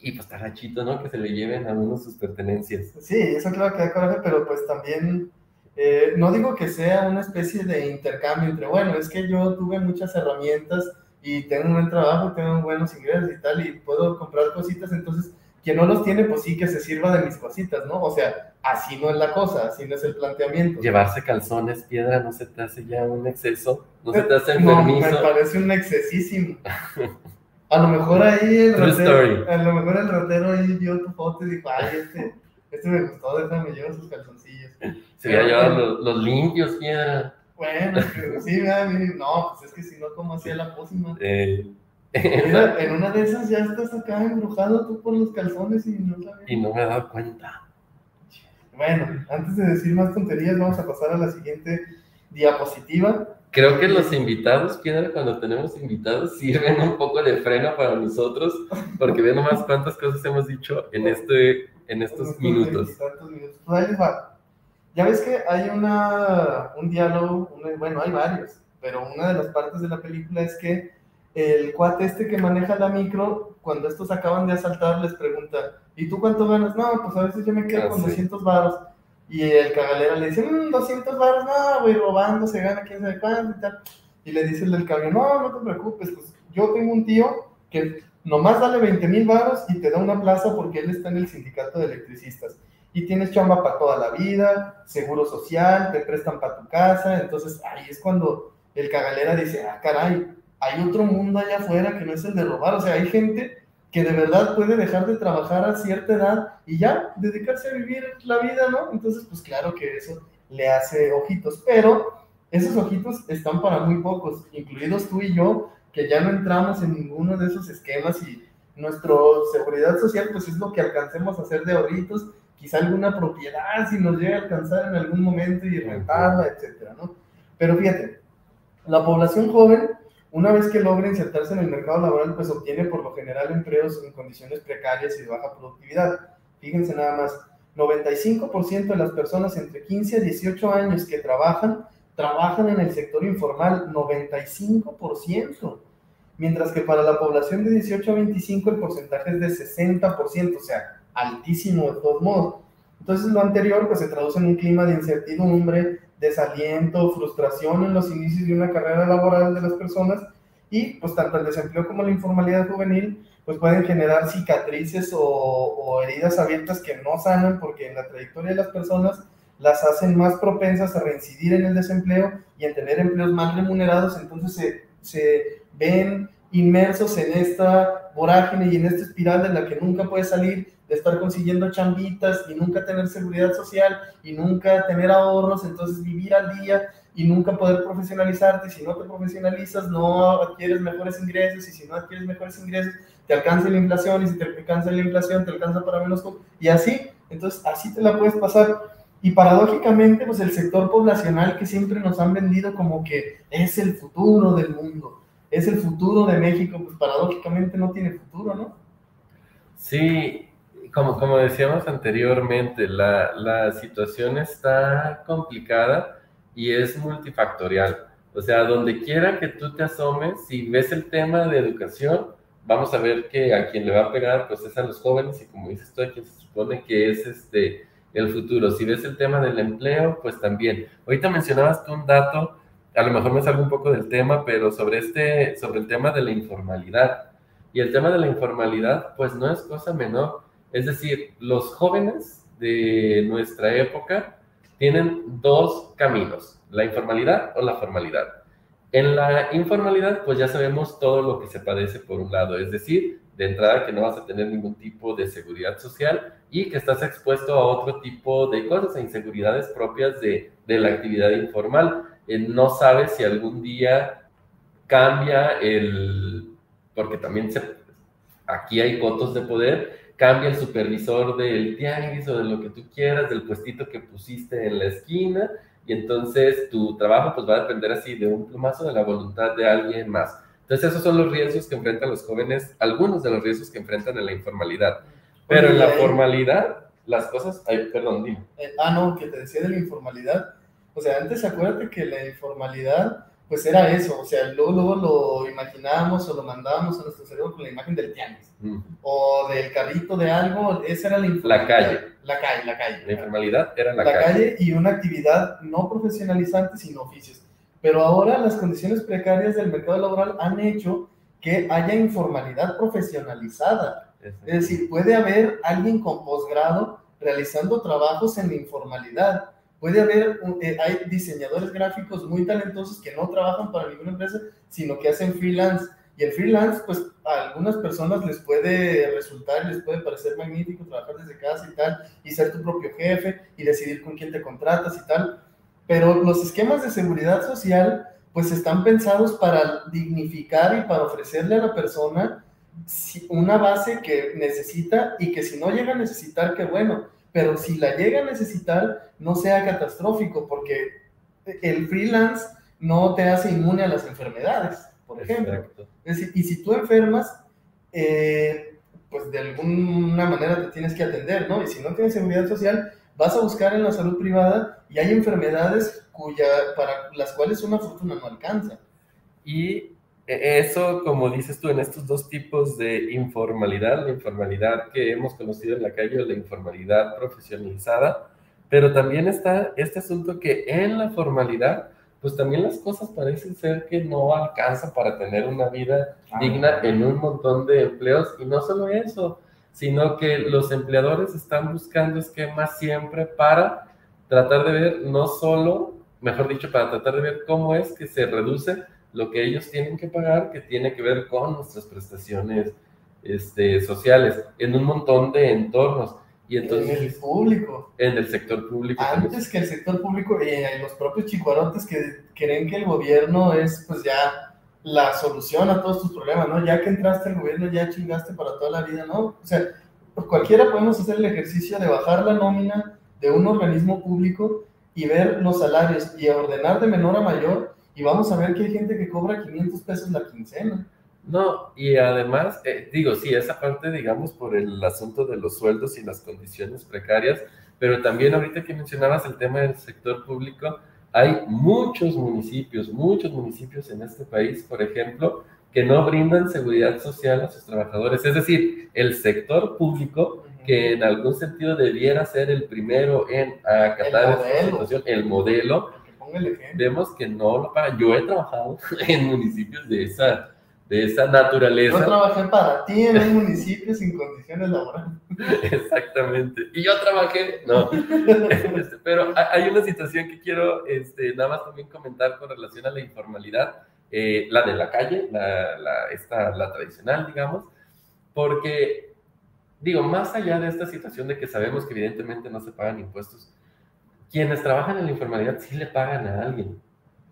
Y pues está gachito, ¿no? Que se le lleven a uno sus pertenencias. Sí, eso claro que da coraje, pero pues también, eh, no digo que sea una especie de intercambio entre, bueno, es que yo tuve muchas herramientas y tengo un buen trabajo, tengo buenos ingresos y tal, y puedo comprar cositas, entonces, quien no los tiene, pues sí que se sirva de mis cositas, ¿no? O sea, así no es la cosa, así no es el planteamiento. Llevarse calzones, piedra, no se te hace ya un exceso, no se te hace Eh, No, me enfermizo. parece un excesísimo. A lo mejor ahí el True ratero, story. a lo mejor el ratero ahí vio tu foto y dijo, ay, este, este me gustó, déjame llevar sus calzoncillos. Se había llevado los, los limpios, piedra. Bueno, sí, mira, no, pues es que si no, ¿cómo hacía la pócima? Eh, Mira, en una de esas ya estás acá embrujado tú por los calzones y no sabes. y no me he dado cuenta. Bueno, antes de decir más tonterías, vamos a pasar a la siguiente diapositiva. Creo que los invitados, Piedra, cuando tenemos invitados, sirven un poco de freno para nosotros, porque ve nomás cuántas cosas hemos dicho en, este, en estos minutos. Pues ahí les va. Ya ves que hay una, un diálogo, bueno, hay varios, pero una de las partes de la película es que el cuate este que maneja la micro, cuando estos acaban de asaltar, les pregunta, ¿y tú cuánto ganas? No, pues a veces yo me quedo Ah, con sí. 200 varos. Y el cagalera le dice, mmm, 200 varos, no, güey, robando, se gana quién sabe cuánto y tal. Y le dice el del camión, no, no te preocupes, pues yo tengo un tío que nomás dale 20 mil varos y te da una plaza porque él está en el sindicato de electricistas. Y tienes chamba para toda la vida, seguro social, te prestan para tu casa. Entonces ahí es cuando el cagalera dice, ah, caray, hay otro mundo allá afuera que no es el de robar. O sea, hay gente que de verdad puede dejar de trabajar a cierta edad y ya dedicarse a vivir la vida, ¿no? Entonces, pues claro que eso le hace ojitos, pero esos ojitos están para muy pocos, incluidos tú y yo, que ya no entramos en ninguno de esos esquemas y nuestra seguridad social, pues es lo que alcancemos a hacer de ahorritos, quizá alguna propiedad si nos llega a alcanzar en algún momento y rentarla, etcétera, ¿no? Pero fíjate, la población joven, una vez que logra insertarse en el mercado laboral, pues obtiene por lo general empleos en condiciones precarias y de baja productividad. Fíjense nada más, 95% de las personas entre 15 a 18 años que trabajan, trabajan en el sector informal, 95%. Mientras que para la población de 18 a 25 el porcentaje es de 60%, o sea, altísimo de todos modos. Entonces lo anterior pues se traduce en un clima de incertidumbre, desaliento, frustración en los inicios de una carrera laboral de las personas y pues tanto el desempleo como la informalidad juvenil pues pueden generar cicatrices o, heridas abiertas que no sanan porque en la trayectoria de las personas las hacen más propensas a reincidir en el desempleo y en tener empleos mal remunerados, entonces se, se ven inmersos en esta vorágine y en esta espiral de la que nunca puede salir, de estar consiguiendo chambitas y nunca tener seguridad social y nunca tener ahorros, entonces vivir al día y nunca poder profesionalizarte. Si no te profesionalizas, no adquieres mejores ingresos y si no adquieres mejores ingresos, te alcanza la inflación y si te alcanza la inflación, te alcanza para menos y así. Entonces, así te la puedes pasar. Y paradójicamente, pues el sector poblacional que siempre nos han vendido como que es el futuro del mundo, es el futuro de México, pues paradójicamente no tiene futuro, ¿no? Sí, como, como decíamos anteriormente, la, la situación está complicada y es multifactorial. O sea, donde quiera que tú te asomes, si ves el tema de educación, vamos a ver que a quien le va a pegar, pues es a los jóvenes y como dices tú, a quien se supone que es este el futuro. Si ves el tema del empleo, pues también. Ahorita mencionabas un dato, a lo mejor me salgo un poco del tema, pero sobre este, sobre el tema de la informalidad. Y el tema de la informalidad, pues no es cosa menor. Es decir, los jóvenes de nuestra época tienen dos caminos, la informalidad o la formalidad. En la informalidad, pues ya sabemos todo lo que se padece por un lado, es decir, de entrada que no vas a tener ningún tipo de seguridad social y que estás expuesto a otro tipo de cosas, a inseguridades propias de, de la actividad informal. Eh, no sabes si algún día cambia el, porque también se, aquí hay cotos de poder, cambia el supervisor del tianguis o de lo que tú quieras, del puestito que pusiste en la esquina, y entonces tu trabajo pues va a depender así de un plumazo de la voluntad de alguien más. Entonces esos son los riesgos que enfrentan los jóvenes, algunos de los riesgos que enfrentan en la informalidad. Pero en la formalidad, las cosas, ay, perdón, dime. Eh, ah, no, que te decía de la informalidad. O sea, antes acuérdate que la informalidad pues era eso, o sea, luego, luego lo imaginábamos o lo mandábamos a nuestro cerebro con la imagen del tianguis, mm. o del carrito de algo, esa era la informalidad. La calle. La calle, la calle. La informalidad era la, la calle. calle. y una actividad no profesionalizante, sino oficios. Pero ahora las condiciones precarias del mercado laboral han hecho que haya informalidad profesionalizada. Es decir, puede haber alguien con posgrado realizando trabajos en la informalidad Puede haber, eh, hay diseñadores gráficos muy talentosos que no trabajan para ninguna empresa, sino que hacen freelance. Y el freelance, pues a algunas personas les puede resultar, les puede parecer magnífico trabajar desde casa y tal, y ser tu propio jefe y decidir con quién te contratas y tal. Pero los esquemas de seguridad social, pues están pensados para dignificar y para ofrecerle a la persona una base que necesita y que si no llega a necesitar, qué bueno pero si la llega a necesitar, no sea catastrófico, porque el freelance no te hace inmune a las enfermedades, por ejemplo. Es decir, y si tú enfermas, eh, pues de alguna manera te tienes que atender, ¿no? Y si no tienes seguridad social, vas a buscar en la salud privada y hay enfermedades cuya, para las cuales una fortuna no alcanza. Y eso, como dices tú, en estos dos tipos de informalidad, la informalidad que hemos conocido en la calle, la informalidad profesionalizada, pero también está este asunto que en la formalidad, pues también las cosas parecen ser que no alcanzan para tener una vida ah, digna en un montón de empleos, y no solo eso, sino que los empleadores están buscando esquemas siempre para tratar de ver, no solo, mejor dicho, para tratar de ver cómo es que se reduce lo que ellos tienen que pagar, que tiene que ver con nuestras prestaciones este, sociales, en un montón de entornos. Y entonces, en el público. En el sector público. Antes que el sector público, y eh, los propios chicuarotes que creen que el gobierno es pues ya la solución a todos tus problemas, ¿no? Ya que entraste al gobierno ya chingaste para toda la vida, ¿no? O sea, cualquiera podemos hacer el ejercicio de bajar la nómina de un organismo público y ver los salarios y ordenar de menor a mayor y vamos a ver que hay gente que cobra 500 pesos la quincena. No, y además, eh, digo, sí, esa parte, digamos, por el asunto de los sueldos y las condiciones precarias, pero también ahorita que mencionabas el tema del sector público, hay muchos municipios, muchos municipios en este país, por ejemplo, que no brindan seguridad social a sus trabajadores. Es decir, el sector público, que en algún sentido debiera ser el primero en acatar esta situación, el modelo, vemos que no lo pagan. Yo he trabajado en municipios de esa, de esa naturaleza. Yo trabajé para ti en un municipio sin condiciones laborales. Exactamente. Y yo trabajé, no. Este, pero hay una situación que quiero este, nada más también comentar con relación a la informalidad, eh, la de la calle, la, la, esta, la tradicional, digamos, porque, digo, más allá de esta situación de que sabemos que evidentemente no se pagan impuestos, quienes trabajan en la informalidad sí le pagan a alguien.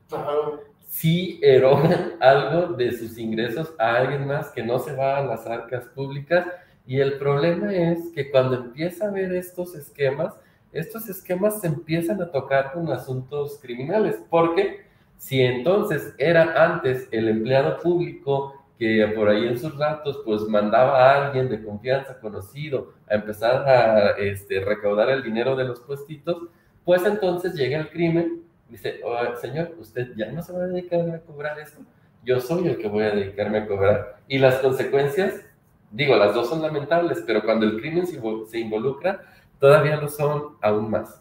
Claro sí erogan algo de sus ingresos a alguien más que no se va a las arcas públicas. Y el problema es que cuando empieza a ver estos esquemas, estos esquemas se empiezan a tocar con asuntos criminales, porque si entonces era antes el empleado público que por ahí en sus ratos pues mandaba a alguien de confianza conocido a empezar a este, recaudar el dinero de los puestitos, pues entonces llega el crimen dice, oh, señor, usted ya no se va a dedicar a cobrar esto, yo soy el que voy a dedicarme a cobrar. Y las consecuencias, digo, las dos son lamentables, pero cuando el crimen se, involucra, todavía lo son aún más.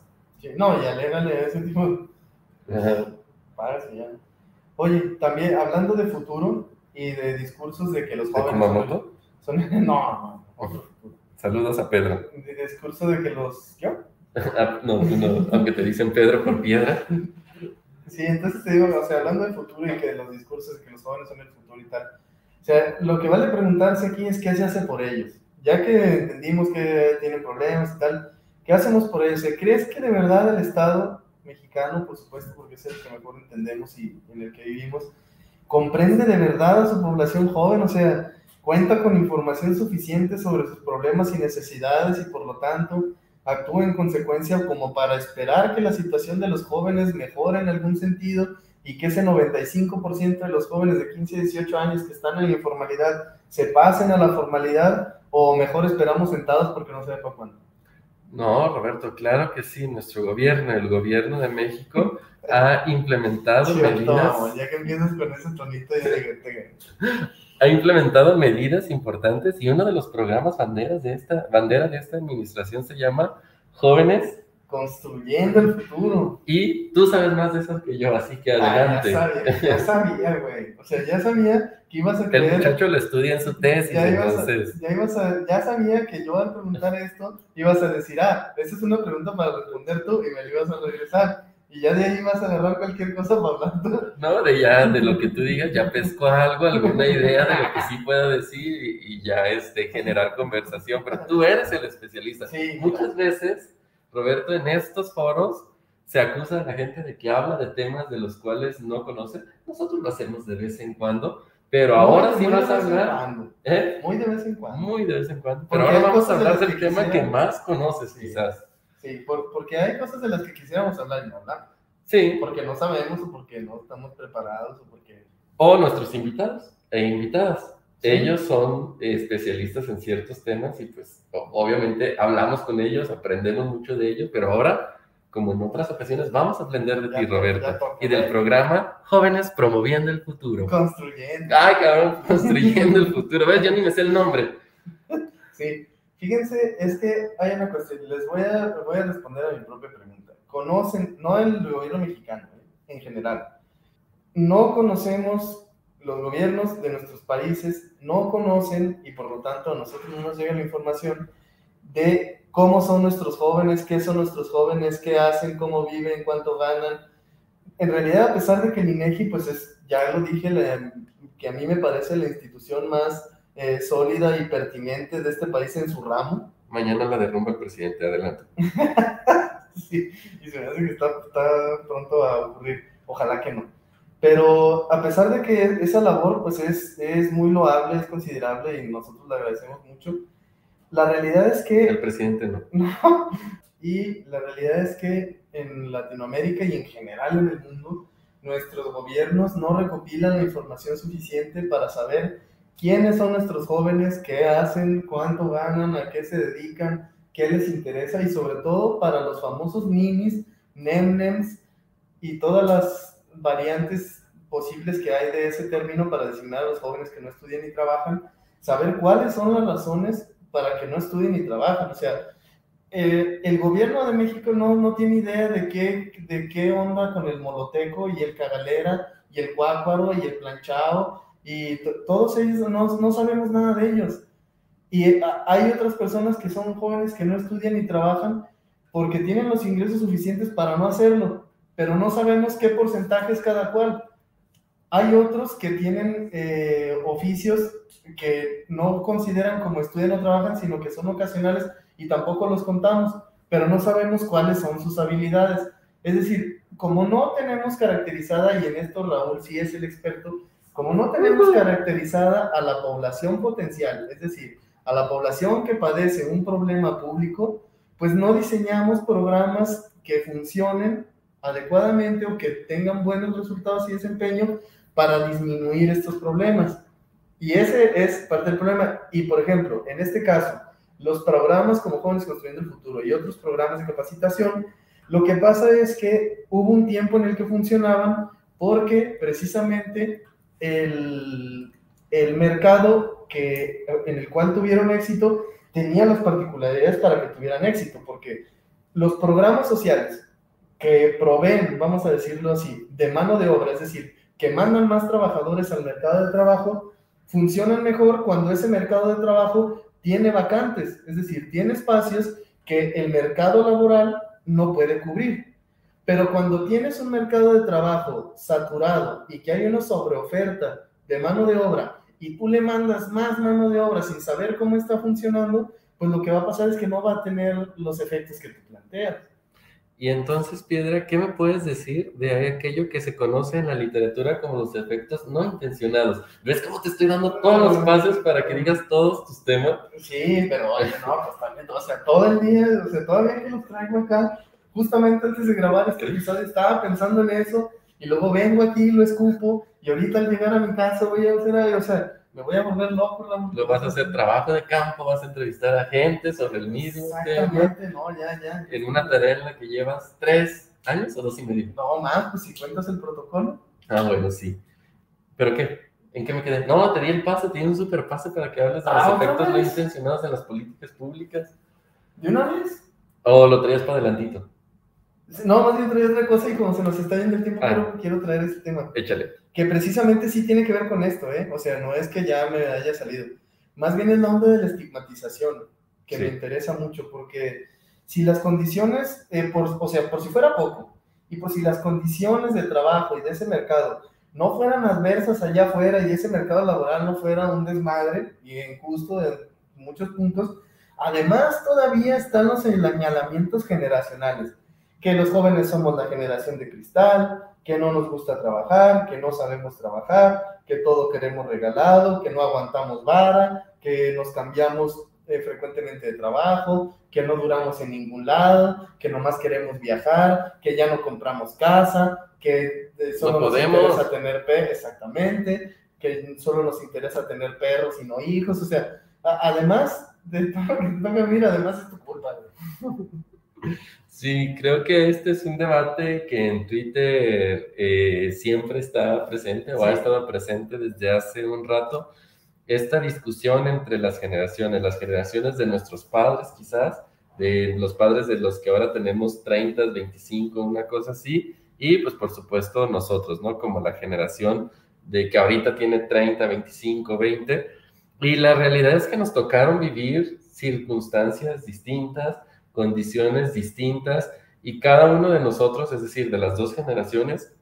no, ya légale a ese tipo. Párase ya. Oye, también hablando de futuro y de discursos de que los jóvenes. Son, no, no, Saludos a Pedro. De discurso de que los. ¿Qué? Ah, no, no, aunque te dicen Pedro por piedra. Sí, entonces te digo, o sea, hablando del futuro y que los discursos que los jóvenes son el futuro y tal, o sea, lo que vale preguntarse aquí es qué se hace por ellos. Ya que entendimos que tienen problemas y tal, ¿qué hacemos por ellos? ¿Crees que de verdad el Estado mexicano, por supuesto, porque es el que mejor entendemos y en el que vivimos, comprende de verdad a su población joven? O sea, cuenta con información suficiente sobre sus problemas y necesidades y por lo tanto actúe en consecuencia como para esperar que la situación de los jóvenes mejore en algún sentido y que ese 95% de los jóvenes de 15 a 18 años que están en la informalidad se pasen a la formalidad o mejor esperamos sentados porque no se para cuándo. No, Roberto, claro que sí. Nuestro gobierno, el gobierno de México, ha implementado medidas. ya que empiezas con ese tonito, ya te, ha implementado medidas importantes y uno de los programas banderas de esta, bandera de esta administración se llama Jóvenes Construyendo el Futuro. Y tú sabes más de eso que yo, así que adelante. Ah, ya sabía, güey. O sea, ya sabía que ibas a creer... El muchacho lo estudia en su tesis, ya entonces... ya, ibas a, ya sabía que yo al preguntar esto, ibas a decir, ah, esa es una pregunta para responder tú, y me lo ibas a regresar y ya de ahí vas a agarrar cualquier cosa hablar. No, de ya, de lo que tú digas, ya pesco algo, alguna idea de lo que sí pueda decir y, ya este, generar conversación, pero tú eres el especialista. Sí, Muchas veces, Roberto, en estos foros se acusa a la gente de que habla de temas de los cuales no conoce. Nosotros lo hacemos de vez en cuando, pero ahora sí vas a hablar. ¿Eh? Muy de vez en cuando. Muy de vez en cuando. Pero ahora vamos a hablar del tema que más conoces, quizás. Sí, porque hay cosas de las que quisiéramos hablar y no hablamos. Sí. Porque no sabemos o porque no estamos preparados o porque... O nuestros invitados e invitadas. Ellos son especialistas en ciertos temas y pues obviamente hablamos con ellos, aprendemos mucho de ellos, pero ahora, como en otras ocasiones, vamos a aprender de ti, Roberto, y del programa Jóvenes Promoviendo el Futuro. Construyendo. Ay, cabrón, construyendo el futuro. ¿Ves? Yo ni me sé el nombre. Sí. Fíjense, es que hay una cuestión, les voy a, voy a responder a mi propia pregunta. Conocen, no el gobierno mexicano, ¿eh? en general, no conocemos los gobiernos de nuestros países, no conocen y por lo tanto a nosotros no nos llega la información de cómo son nuestros jóvenes, qué son nuestros jóvenes, qué hacen, cómo viven, cuánto ganan. En realidad, a pesar de que el INEGI, pues es, ya lo dije, que a mí me parece la institución más eh, sólida y pertinente de este país en su ramo. Mañana la derrumba el presidente, adelante. sí, y se me hace que está, pronto a ocurrir, ojalá que no. Pero a pesar de que esa labor pues es, es muy loable, es considerable y nosotros le agradecemos mucho, La realidad es que... El presidente no. No. Y la realidad es que en Latinoamérica y en general en el mundo, nuestros gobiernos no recopilan la información suficiente para saber quiénes son nuestros jóvenes, qué hacen, cuánto ganan, a qué se dedican, qué les interesa y sobre todo para los famosos ninis, nemnems y todas las variantes posibles que hay de ese término para designar a los jóvenes que no estudian ni trabajan, saber cuáles son las razones para que no estudien ni trabajen. O sea, eh, el gobierno de México no, no tiene idea de qué, de qué onda con el moloteco y el cagalera y el cuácuaro y el planchado y todos ellos no, no sabemos nada de ellos. Y eh, hay otras personas que son jóvenes que no estudian ni trabajan porque tienen los ingresos suficientes para no hacerlo, pero no sabemos qué porcentaje es cada cual. Hay otros que tienen eh, oficios que no consideran como estudian o trabajan, sino que son ocasionales y tampoco los contamos, pero no sabemos cuáles son sus habilidades. Es decir, como no tenemos caracterizada, y en esto Raúl sí es el experto, como no tenemos caracterizada a la población potencial, es decir, a la población que padece un problema público, pues no diseñamos programas que funcionen adecuadamente o que tengan buenos resultados y desempeño para disminuir estos problemas. Y ese es parte del problema. Y por ejemplo, en este caso, los programas como Jóvenes Construyendo el Futuro y otros programas de capacitación, lo que pasa es que hubo un tiempo en el que funcionaban porque precisamente el, el mercado que, en el cual tuvieron éxito tenía las particularidades para que tuvieran éxito, porque los programas sociales que proveen, vamos a decirlo así, de mano de obra, es decir, que mandan más trabajadores al mercado de trabajo, funcionan mejor cuando ese mercado de trabajo tiene vacantes, es decir, tiene espacios que el mercado laboral no puede cubrir. Pero cuando tienes un mercado de trabajo saturado y que hay una sobreoferta de mano de obra y tú le mandas más mano de obra sin saber cómo está funcionando, pues lo que va a pasar es que no va a tener los efectos que tú planteas. Y entonces, Piedra, ¿qué me puedes decir de aquello que se conoce en la literatura como los efectos no intencionados? ¿Ves cómo te estoy dando todos los pasos para que digas todos tus temas? Sí, pero oye, no, pues también, o sea, todo el día, o sea, todavía que los traigo acá, justamente antes de grabar este episodio estaba pensando en eso, y luego vengo aquí y lo escupo, y ahorita al llegar a mi casa voy a hacer, o sea, me voy a volver loco. Lo vas a hacer trabajo de campo, vas a entrevistar a gente sobre el mismo Exactamente, no, ya, ya. En una tarea en la que llevas tres años o dos y medio. No, más, pues si cuentas el protocolo. Ah, bueno, sí. ¿Pero qué? ¿En qué me quedé? No, te di el pase, te di un super pase para que hables de los ah, efectos no intencionados en las políticas públicas. ¿De una vez? ¿O lo traías para adelantito? No, más bien traía otra cosa y como se nos está yendo el tiempo, ah. quiero traer este tema. Échale que precisamente sí tiene que ver con esto, ¿eh? O sea, no es que ya me haya salido. Más bien es la onda de la estigmatización, que me interesa mucho, porque si las condiciones, eh, por, o sea, por si fuera poco, y por si las condiciones de trabajo y de ese mercado no fueran adversas allá afuera y ese mercado laboral no fuera un desmadre y injusto de muchos puntos, además todavía están los señalamientos generacionales, que los jóvenes somos la generación de cristal, que no nos gusta trabajar, que no sabemos trabajar, que todo queremos regalado, que no aguantamos vara, que nos cambiamos eh, frecuentemente de trabajo, que no duramos en ningún lado, que nomás queremos viajar, que ya no compramos casa, que eh, solo nos interesa tener perros, exactamente, que solo nos interesa tener perros y no hijos, o sea, además de todo que te mira, además es tu culpa. Sí, creo que este es un debate que en Twitter eh, siempre está presente o ha estado presente desde hace un rato. Esta discusión entre las generaciones, las generaciones de nuestros padres quizás, de los padres de los que ahora tenemos 30, 25, una cosa así, y pues por supuesto nosotros, ¿no? Como la generación de que ahorita tiene 30, 25, 20. Y la realidad es que nos tocaron vivir circunstancias distintas, condiciones distintas y cada uno de nosotros, es decir, de las dos generaciones,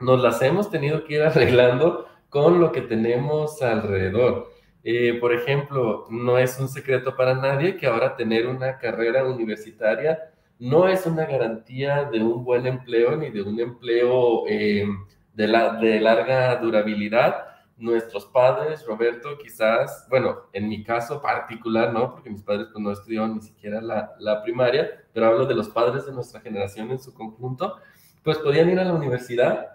nos las hemos tenido que ir arreglando con lo que tenemos alrededor. Eh, por ejemplo, no es un secreto para nadie que ahora tener una carrera universitaria no es una garantía de un buen empleo ni de un empleo eh, de, la, de larga durabilidad nuestros padres, Roberto, quizás, bueno, en mi caso particular, ¿no? Porque mis padres pues, no estudiaron ni siquiera la, la primaria, pero hablo de los padres de nuestra generación en su conjunto, pues podían ir a la universidad,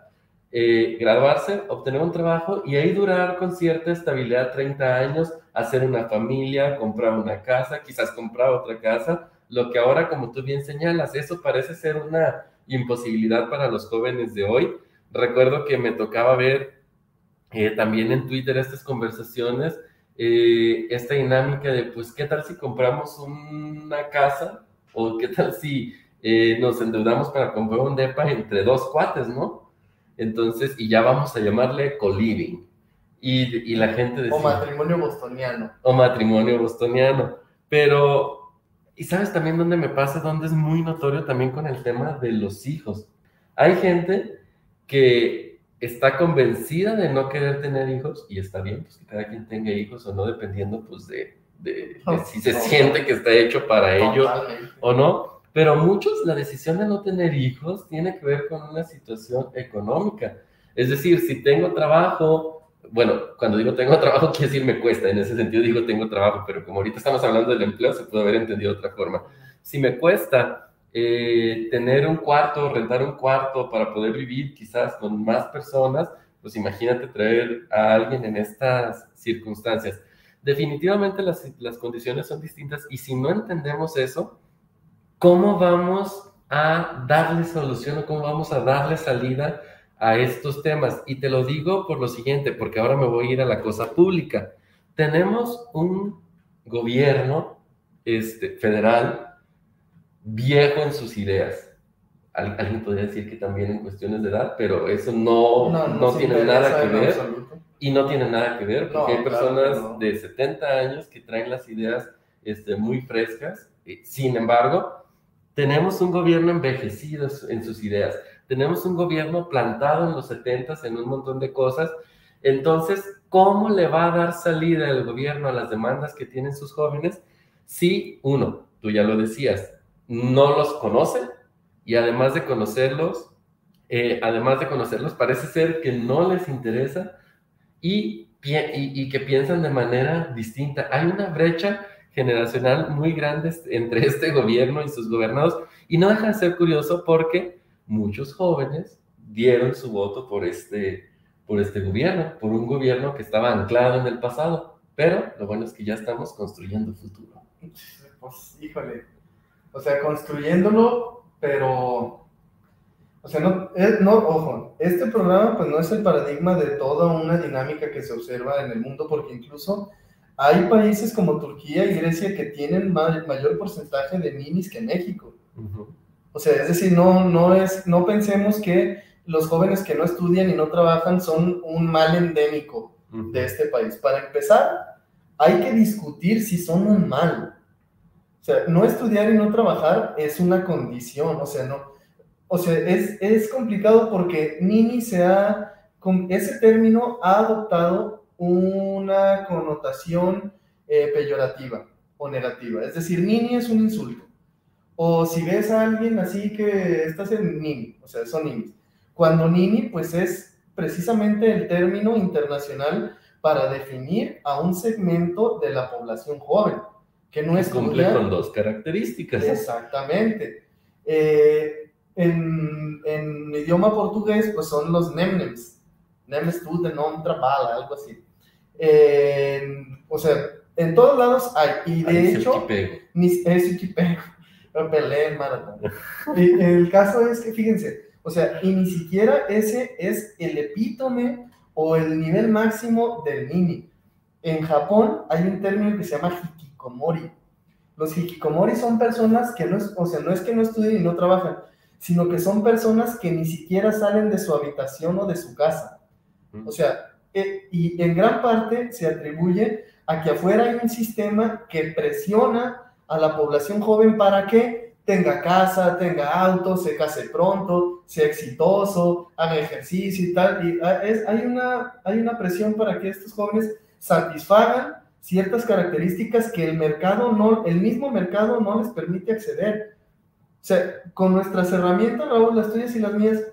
eh, graduarse, obtener un trabajo y ahí durar con cierta estabilidad 30 años, hacer una familia, comprar una casa, quizás comprar otra casa, lo que ahora, como tú bien señalas, eso parece ser una imposibilidad para los jóvenes de hoy. Recuerdo que me tocaba ver eh, también en Twitter estas conversaciones, eh, esta dinámica de, pues, ¿qué tal si compramos una casa? ¿O qué tal si eh, nos endeudamos para comprar un DEPA entre dos cuates, ¿no? Entonces, y ya vamos a llamarle co-living. Y, y, la gente decía... O matrimonio bostoniano. O matrimonio bostoniano. Pero, ¿y sabes también dónde me pasa? Dónde es muy notorio también con el tema de los hijos. Hay gente que está convencida de no querer tener hijos y está bien, pues que cada quien tenga hijos o no, dependiendo pues de, de, si se siente que está hecho para ello o no. Pero muchos, la decisión de no tener hijos tiene que ver con una situación económica. Es decir, si tengo trabajo, bueno, cuando digo tengo trabajo, quiere decir me cuesta. En ese sentido digo tengo trabajo, pero como ahorita estamos hablando del empleo, se puede haber entendido de otra forma. Si me cuesta eh, tener un cuarto, rentar un cuarto para poder vivir quizás con más personas, pues imagínate traer a alguien en estas circunstancias. Definitivamente las, las condiciones son distintas y si no entendemos eso, ¿cómo vamos a darle solución o cómo vamos a darle salida a estos temas? Y te lo digo por lo siguiente, porque ahora me voy a ir a la cosa pública. Tenemos un gobierno este, federal viejo en sus ideas. Alguien podría decir que también en cuestiones de edad, pero eso no, no, tiene nada que ver. Y no tiene nada que ver, porque hay personas de 70 años que traen las ideas este, muy frescas. Sin embargo, tenemos un gobierno envejecido en sus ideas. Tenemos un gobierno plantado en los 70 en un montón de cosas. Entonces, ¿cómo le va a dar salida el gobierno a las demandas que tienen sus jóvenes? Si, uno, tú ya lo decías, no los conocen y además de conocerlos, eh, además de conocerlos, parece ser que no les interesa y, y, que piensan de manera distinta. Hay una brecha generacional muy grande entre este gobierno y sus gobernados y no deja de ser curioso porque muchos jóvenes dieron su voto por este, por este gobierno, por un gobierno que estaba anclado en el pasado. Pero lo bueno es que ya estamos construyendo futuro. Pues, híjole, o sea, construyéndolo, pero, o sea, no, no, ojo, este programa pues no es el paradigma de toda una dinámica que se observa en el mundo, porque incluso hay países como Turquía y Grecia que tienen mayor porcentaje de ninis que México. O sea, es decir, no, no, es, no pensemos que los jóvenes que no estudian y no trabajan son un mal endémico de este país. Para empezar, hay que discutir si son un mal. O sea, no estudiar y no trabajar es una condición, o sea, no, o sea, es, es complicado porque Nini se ha, con ese término ha adoptado una connotación eh, peyorativa o negativa. Es decir, Nini es un insulto. O si ves a alguien así que estás en Nini, o sea, son Ninis. Cuando Nini, pues es precisamente el término internacional para definir a un segmento de la población joven que no es cumple con dos características. Exactamente. Eh, en, en, idioma portugués, pues son los nemnems. Nemes tú de non trabala, algo así. o sea, en todos lados hay. Y de hecho, es el Belén, maratón. y el caso es que, fíjense, o sea, y ni siquiera ese es el epítome o el nivel máximo del nini. En Japón hay un término que se llama hikikomori. Los hikikomori son personas que no es, o sea, no es que no estudien y no trabajan, sino que son personas que ni siquiera salen de su habitación o de su casa. O sea, eh, y en gran parte se atribuye a que afuera hay un sistema que presiona a la población joven para que tenga casa, tenga auto, se case pronto, sea exitoso, haga ejercicio y tal. Y ah, es, hay, una, hay una presión para que estos jóvenes satisfagan ciertas características que el mercado no, el mismo mercado no les permite acceder. O sea, con nuestras herramientas, Raúl, las tuyas y las mías,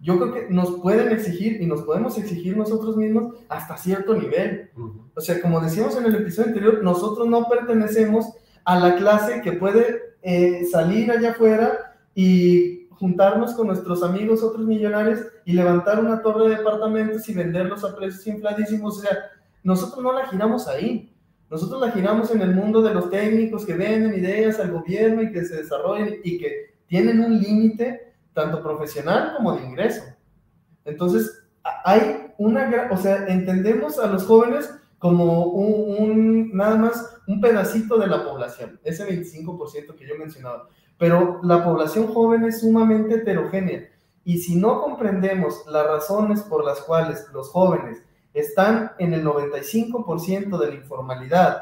yo creo que nos pueden exigir y nos podemos exigir nosotros mismos hasta cierto nivel. O sea, como decíamos en el episodio anterior, nosotros no pertenecemos a la clase que puede eh, salir allá afuera y juntarnos con nuestros amigos, otros millonarios, y levantar una torre de departamentos y venderlos a precios infladísimos. O sea, nosotros no la giramos ahí. Nosotros la giramos en el mundo de los técnicos que venden ideas al gobierno y que se desarrollen y que tienen un límite tanto profesional como de ingreso. Entonces, hay una, o sea, entendemos a los jóvenes como un, nada más un pedacito de la población, ese 25% que yo mencionaba. Pero la población joven es sumamente heterogénea y si no comprendemos las razones por las cuales los jóvenes están en el 95% de la informalidad,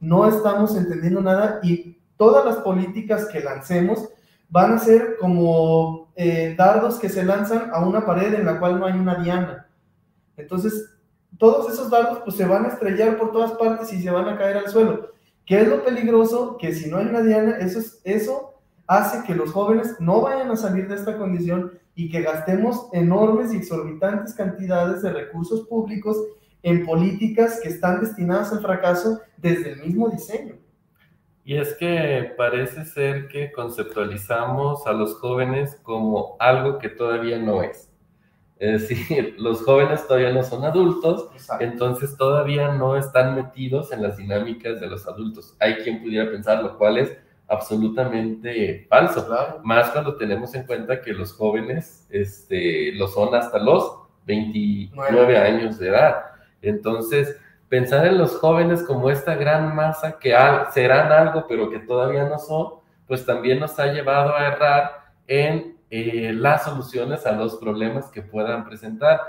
no estamos entendiendo nada y todas las políticas que lancemos van a ser como eh, dardos que se lanzan a una pared en la cual no hay una diana. Entonces, todos esos dardos pues, se van a estrellar por todas partes y se van a caer al suelo. ¿Qué es lo peligroso? Que si no hay una diana, eso, eso hace que los jóvenes no vayan a salir de esta condición y que gastemos enormes y exorbitantes cantidades de recursos públicos en políticas que están destinadas al fracaso desde el mismo diseño. Y es que parece ser que conceptualizamos a los jóvenes como algo que todavía no es. Es decir, los jóvenes todavía no son adultos, entonces todavía no están metidos en las dinámicas de los adultos. Hay quien pudiera pensar, lo cual es absolutamente falso. Más cuando tenemos en cuenta que los jóvenes este, lo son hasta los 29 años de edad. Entonces, pensar en los jóvenes como esta gran masa que serán algo, pero que todavía no son, pues también nos ha llevado a errar en eh, las soluciones a los problemas que puedan presentar.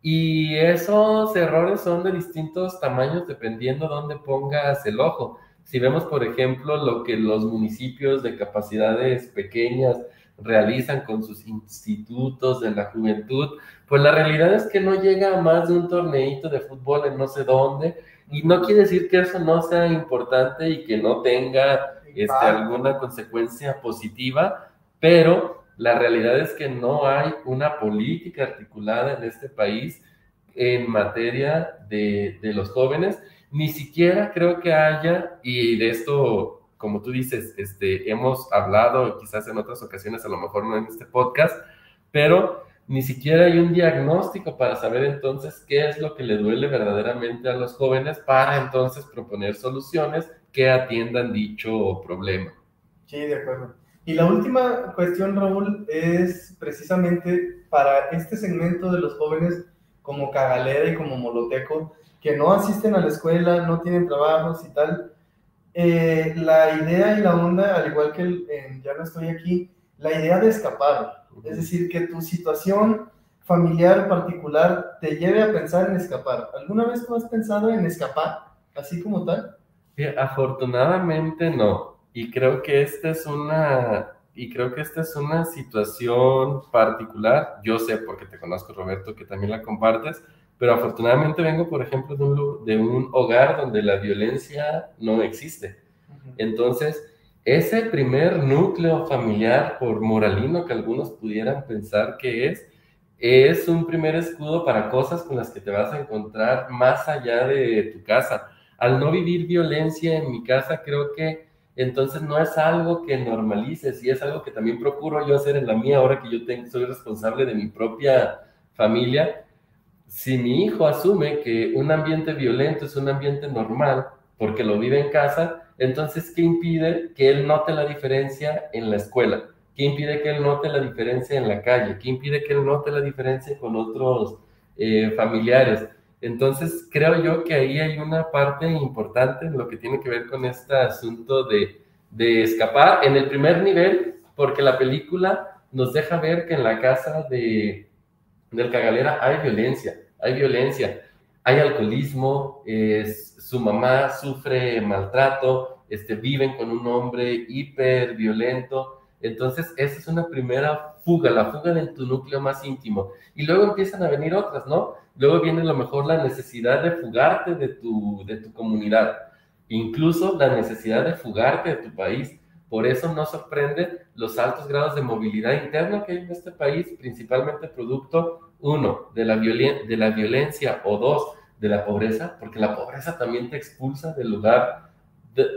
Y esos errores son de distintos tamaños dependiendo dónde pongas el ojo. Si vemos, por ejemplo, lo que los municipios de capacidades pequeñas realizan con sus institutos de la juventud, pues la realidad es que no llega a más de un torneito de fútbol en no sé dónde, y no quiere decir que eso no sea importante y que no tenga este, alguna consecuencia positiva, pero la realidad es que no hay una política articulada en este país en materia de, de los jóvenes, ni siquiera creo que haya, y de esto como tú dices, este, hemos hablado quizás en otras ocasiones, a lo mejor no en este podcast, pero ni siquiera hay un diagnóstico para saber entonces qué es lo que le duele verdaderamente a los jóvenes para entonces proponer soluciones que atiendan dicho problema. Sí, de acuerdo. Y la última cuestión, Raúl, es precisamente para este segmento de los jóvenes como Cagalera y como Moloteco, que no asisten a la escuela, no tienen trabajos y tal, eh, la idea y la onda, al igual que Ya no estoy aquí, la idea de escapar. Es decir, que tu situación familiar particular te lleve a pensar en escapar. ¿Alguna vez tú has pensado en escapar, así como tal? afortunadamente no. Y creo que esta es una y creo que esta es una situación particular. Yo sé, porque te conozco, Roberto, que también la compartes, pero afortunadamente vengo, por ejemplo, de un, de un hogar donde la violencia no existe. Entonces, ese primer núcleo familiar, por moralino que algunos pudieran pensar que es, es un primer escudo para cosas con las que te vas a encontrar más allá de tu casa. Al no vivir violencia en mi casa, creo que entonces no es algo que normalices y es algo que también procuro yo hacer en la mía ahora que yo tengo, soy responsable de mi propia familia si mi hijo asume que un ambiente violento es un ambiente normal porque lo vive en casa, entonces, ¿qué impide que él note la diferencia en la escuela? ¿Qué impide que él note la diferencia en la calle? ¿Qué impide que él note la diferencia con otros eh, familiares? Entonces, creo yo que ahí hay una parte importante en lo que tiene que ver con este asunto de, de escapar en el primer nivel, porque la película nos deja ver que en la casa de, del Cagalera hay violencia hay violencia, hay alcoholismo, su mamá sufre maltrato, este, viven con un hombre hiper violento. Entonces, esa es una primera fuga, la fuga de tu núcleo más íntimo. Y luego empiezan a venir otras, ¿no? Luego viene a lo mejor la necesidad de fugarte de tu, de tu comunidad, incluso la necesidad de fugarte de tu país, por eso no sorprende los altos grados de movilidad interna que hay en este país, principalmente producto, uno, de la, de la violencia o dos, de la pobreza, porque la pobreza también te expulsa del lugar,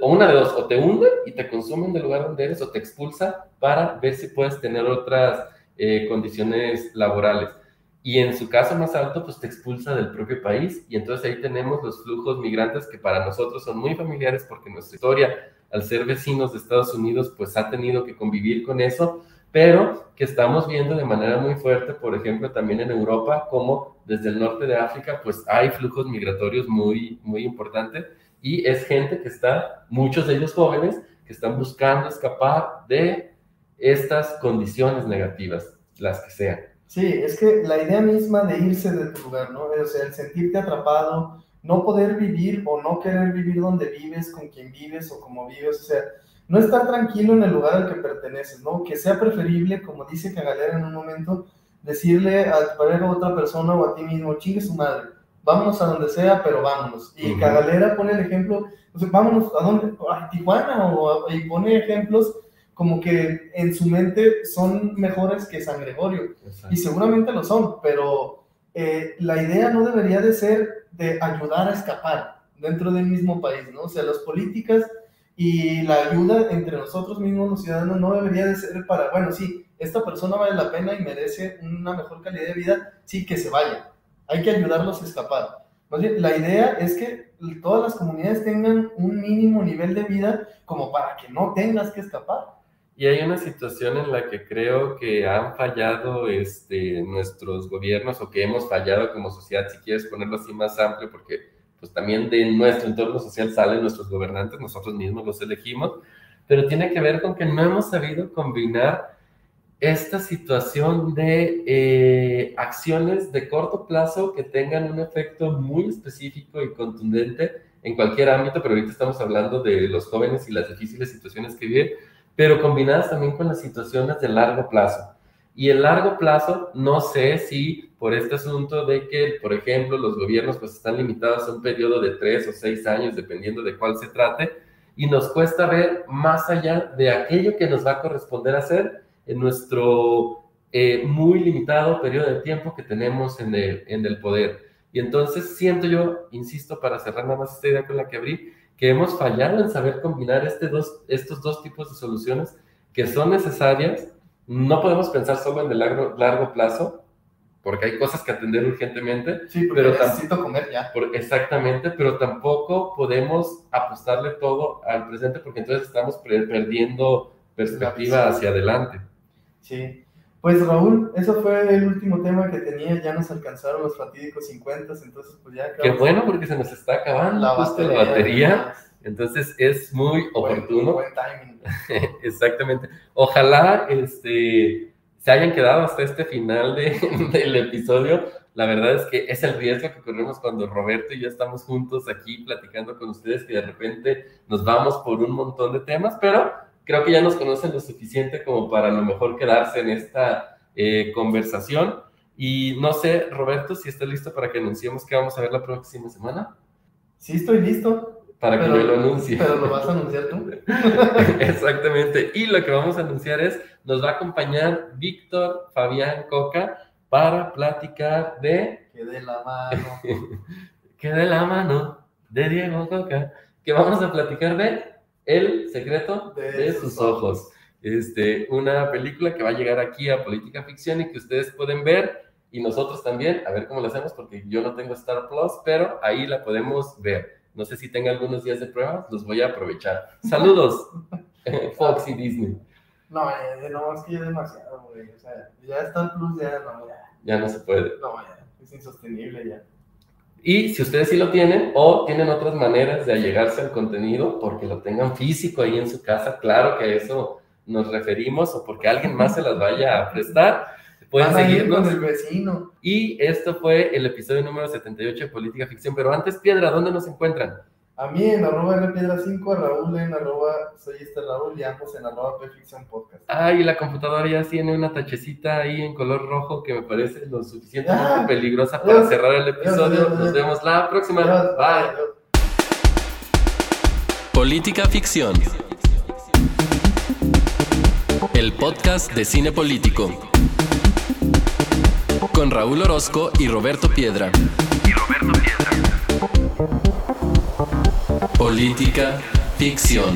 o una de dos, o te hunde y te consumen del lugar donde eres, o te expulsa para ver si puedes tener otras eh, condiciones laborales. Y en su caso más alto, pues te expulsa del propio país. Y entonces ahí tenemos los flujos migrantes que para nosotros son muy familiares porque nuestra historia, al ser vecinos de Estados Unidos, pues ha tenido que convivir con eso, pero que estamos viendo de manera muy fuerte, por ejemplo, también en Europa, como desde el norte de África, pues hay flujos migratorios muy, muy importantes y es gente que está, muchos de ellos jóvenes, que están buscando escapar de estas condiciones negativas, las que sean. Sí, es que la idea misma de irse de tu lugar, ¿no? O sea, el sentirte atrapado, no poder vivir o no querer vivir donde vives, con quien vives o como vives, o sea, no estar tranquilo en el lugar al que perteneces, ¿no? Que sea preferible, como dice Cagalera en un momento, decirle a pareja a otra persona o a ti mismo, chingue su madre, vámonos a donde sea, pero vámonos. Y Cagalera pone el ejemplo, o sea, vámonos a donde, a Tijuana, o y pone ejemplos como que en su mente son mejores que San Gregorio. Y seguramente lo son, pero eh, la idea no debería de ser de ayudar a escapar dentro del mismo país, ¿no? O sea, las políticas y la ayuda entre nosotros mismos, los ciudadanos, no debería de ser para, bueno, sí, esta persona vale la pena y merece una mejor calidad de vida, sí, que se vaya. Hay que ayudarlos a escapar. la idea es que todas las comunidades tengan un mínimo nivel de vida como para que no tengas que escapar. Y hay una situación en la que creo que han fallado este, nuestros gobiernos o que hemos fallado como sociedad, si quieres ponerlo así más amplio, porque pues también de nuestro entorno social salen nuestros gobernantes, nosotros mismos los elegimos, pero tiene que ver con que no hemos sabido combinar esta situación de eh, acciones de corto plazo que tengan un efecto muy específico y contundente en cualquier ámbito, pero ahorita estamos hablando de los jóvenes y las difíciles situaciones que viven pero combinadas también con las situaciones de largo plazo. Y el largo plazo, no sé si por este asunto de que, por ejemplo, los gobiernos pues están limitados a un periodo de tres o seis años, dependiendo de cuál se trate, y nos cuesta ver más allá de aquello que nos va a corresponder hacer en nuestro eh, muy limitado periodo de tiempo que tenemos en el, en el poder. Y entonces siento yo, insisto, para cerrar nada más esta idea con la que abrí, que hemos fallado en saber combinar este estos dos tipos de soluciones que son necesarias. No podemos pensar solo en el largo, largo plazo, porque hay cosas que atender urgentemente. Sí, pero necesito comer ya. exactamente, pero tampoco podemos apostarle todo al presente, porque entonces estamos perdiendo perspectiva hacia adelante. Sí. Pues Raúl, eso fue el último tema que tenía, ya nos alcanzaron los fatídicos 50, entonces pues ya... Qué bueno porque se nos está acabando la batería. La batería entonces es muy oportuno. Buen, timing. Exactamente. Ojalá este, se hayan quedado hasta este final de, del episodio. La verdad es que es el riesgo que corremos cuando Roberto y yo estamos juntos aquí platicando con ustedes, que de repente nos vamos por un montón de temas, pero creo que ya nos conocen lo suficiente como para a lo mejor quedarse en esta eh, conversación. Y no sé, Roberto, si estás listo para que anunciemos que vamos a ver la próxima semana. Sí, estoy listo. Para que yo lo anuncie. Pero lo vas a anunciar tú. Exactamente. Y lo que vamos a anunciar es, nos va a acompañar Víctor Fabián Coca para platicar de... Que de la mano. que de la mano de Diego Coca. Que vamos a platicar de el secreto de, sus ojos. Este, una película que va a llegar aquí a Política Ficción y que ustedes pueden ver y nosotros también, a ver cómo lo hacemos porque yo no tengo Star Plus, pero ahí la podemos ver. No sé si tenga algunos días de prueba, los voy a aprovechar. Saludos, Fox y Disney. No, eh, no, es que ya demasiado, güey. O sea, ya Star Plus, ya no, ya. Ya no se puede. No, ya, es insostenible ya. Y si ustedes sí lo tienen o tienen otras maneras de allegarse al contenido porque lo tengan físico ahí en su casa, claro que a eso nos referimos o porque alguien más se las vaya a prestar, pueden seguirnos. Con el vecino. Y esto fue el episodio número 78 de Política Ficción. Pero antes, Piedra, ¿dónde nos encuentran? A mí en arroba rpiedra5, a Raúl en arroba soy este Raúl y ambos en arroba Ficción Podcast. Ah, y la computadora ya tiene una tachecita ahí en color rojo que me parece lo suficientemente ah, peligrosa para cerrar el episodio. Nos vemos la próxima. Bye. Política Ficción. El podcast de cine político. Con Raúl Orozco y Roberto Piedra. Y Roberto Piedra. Política, ficción.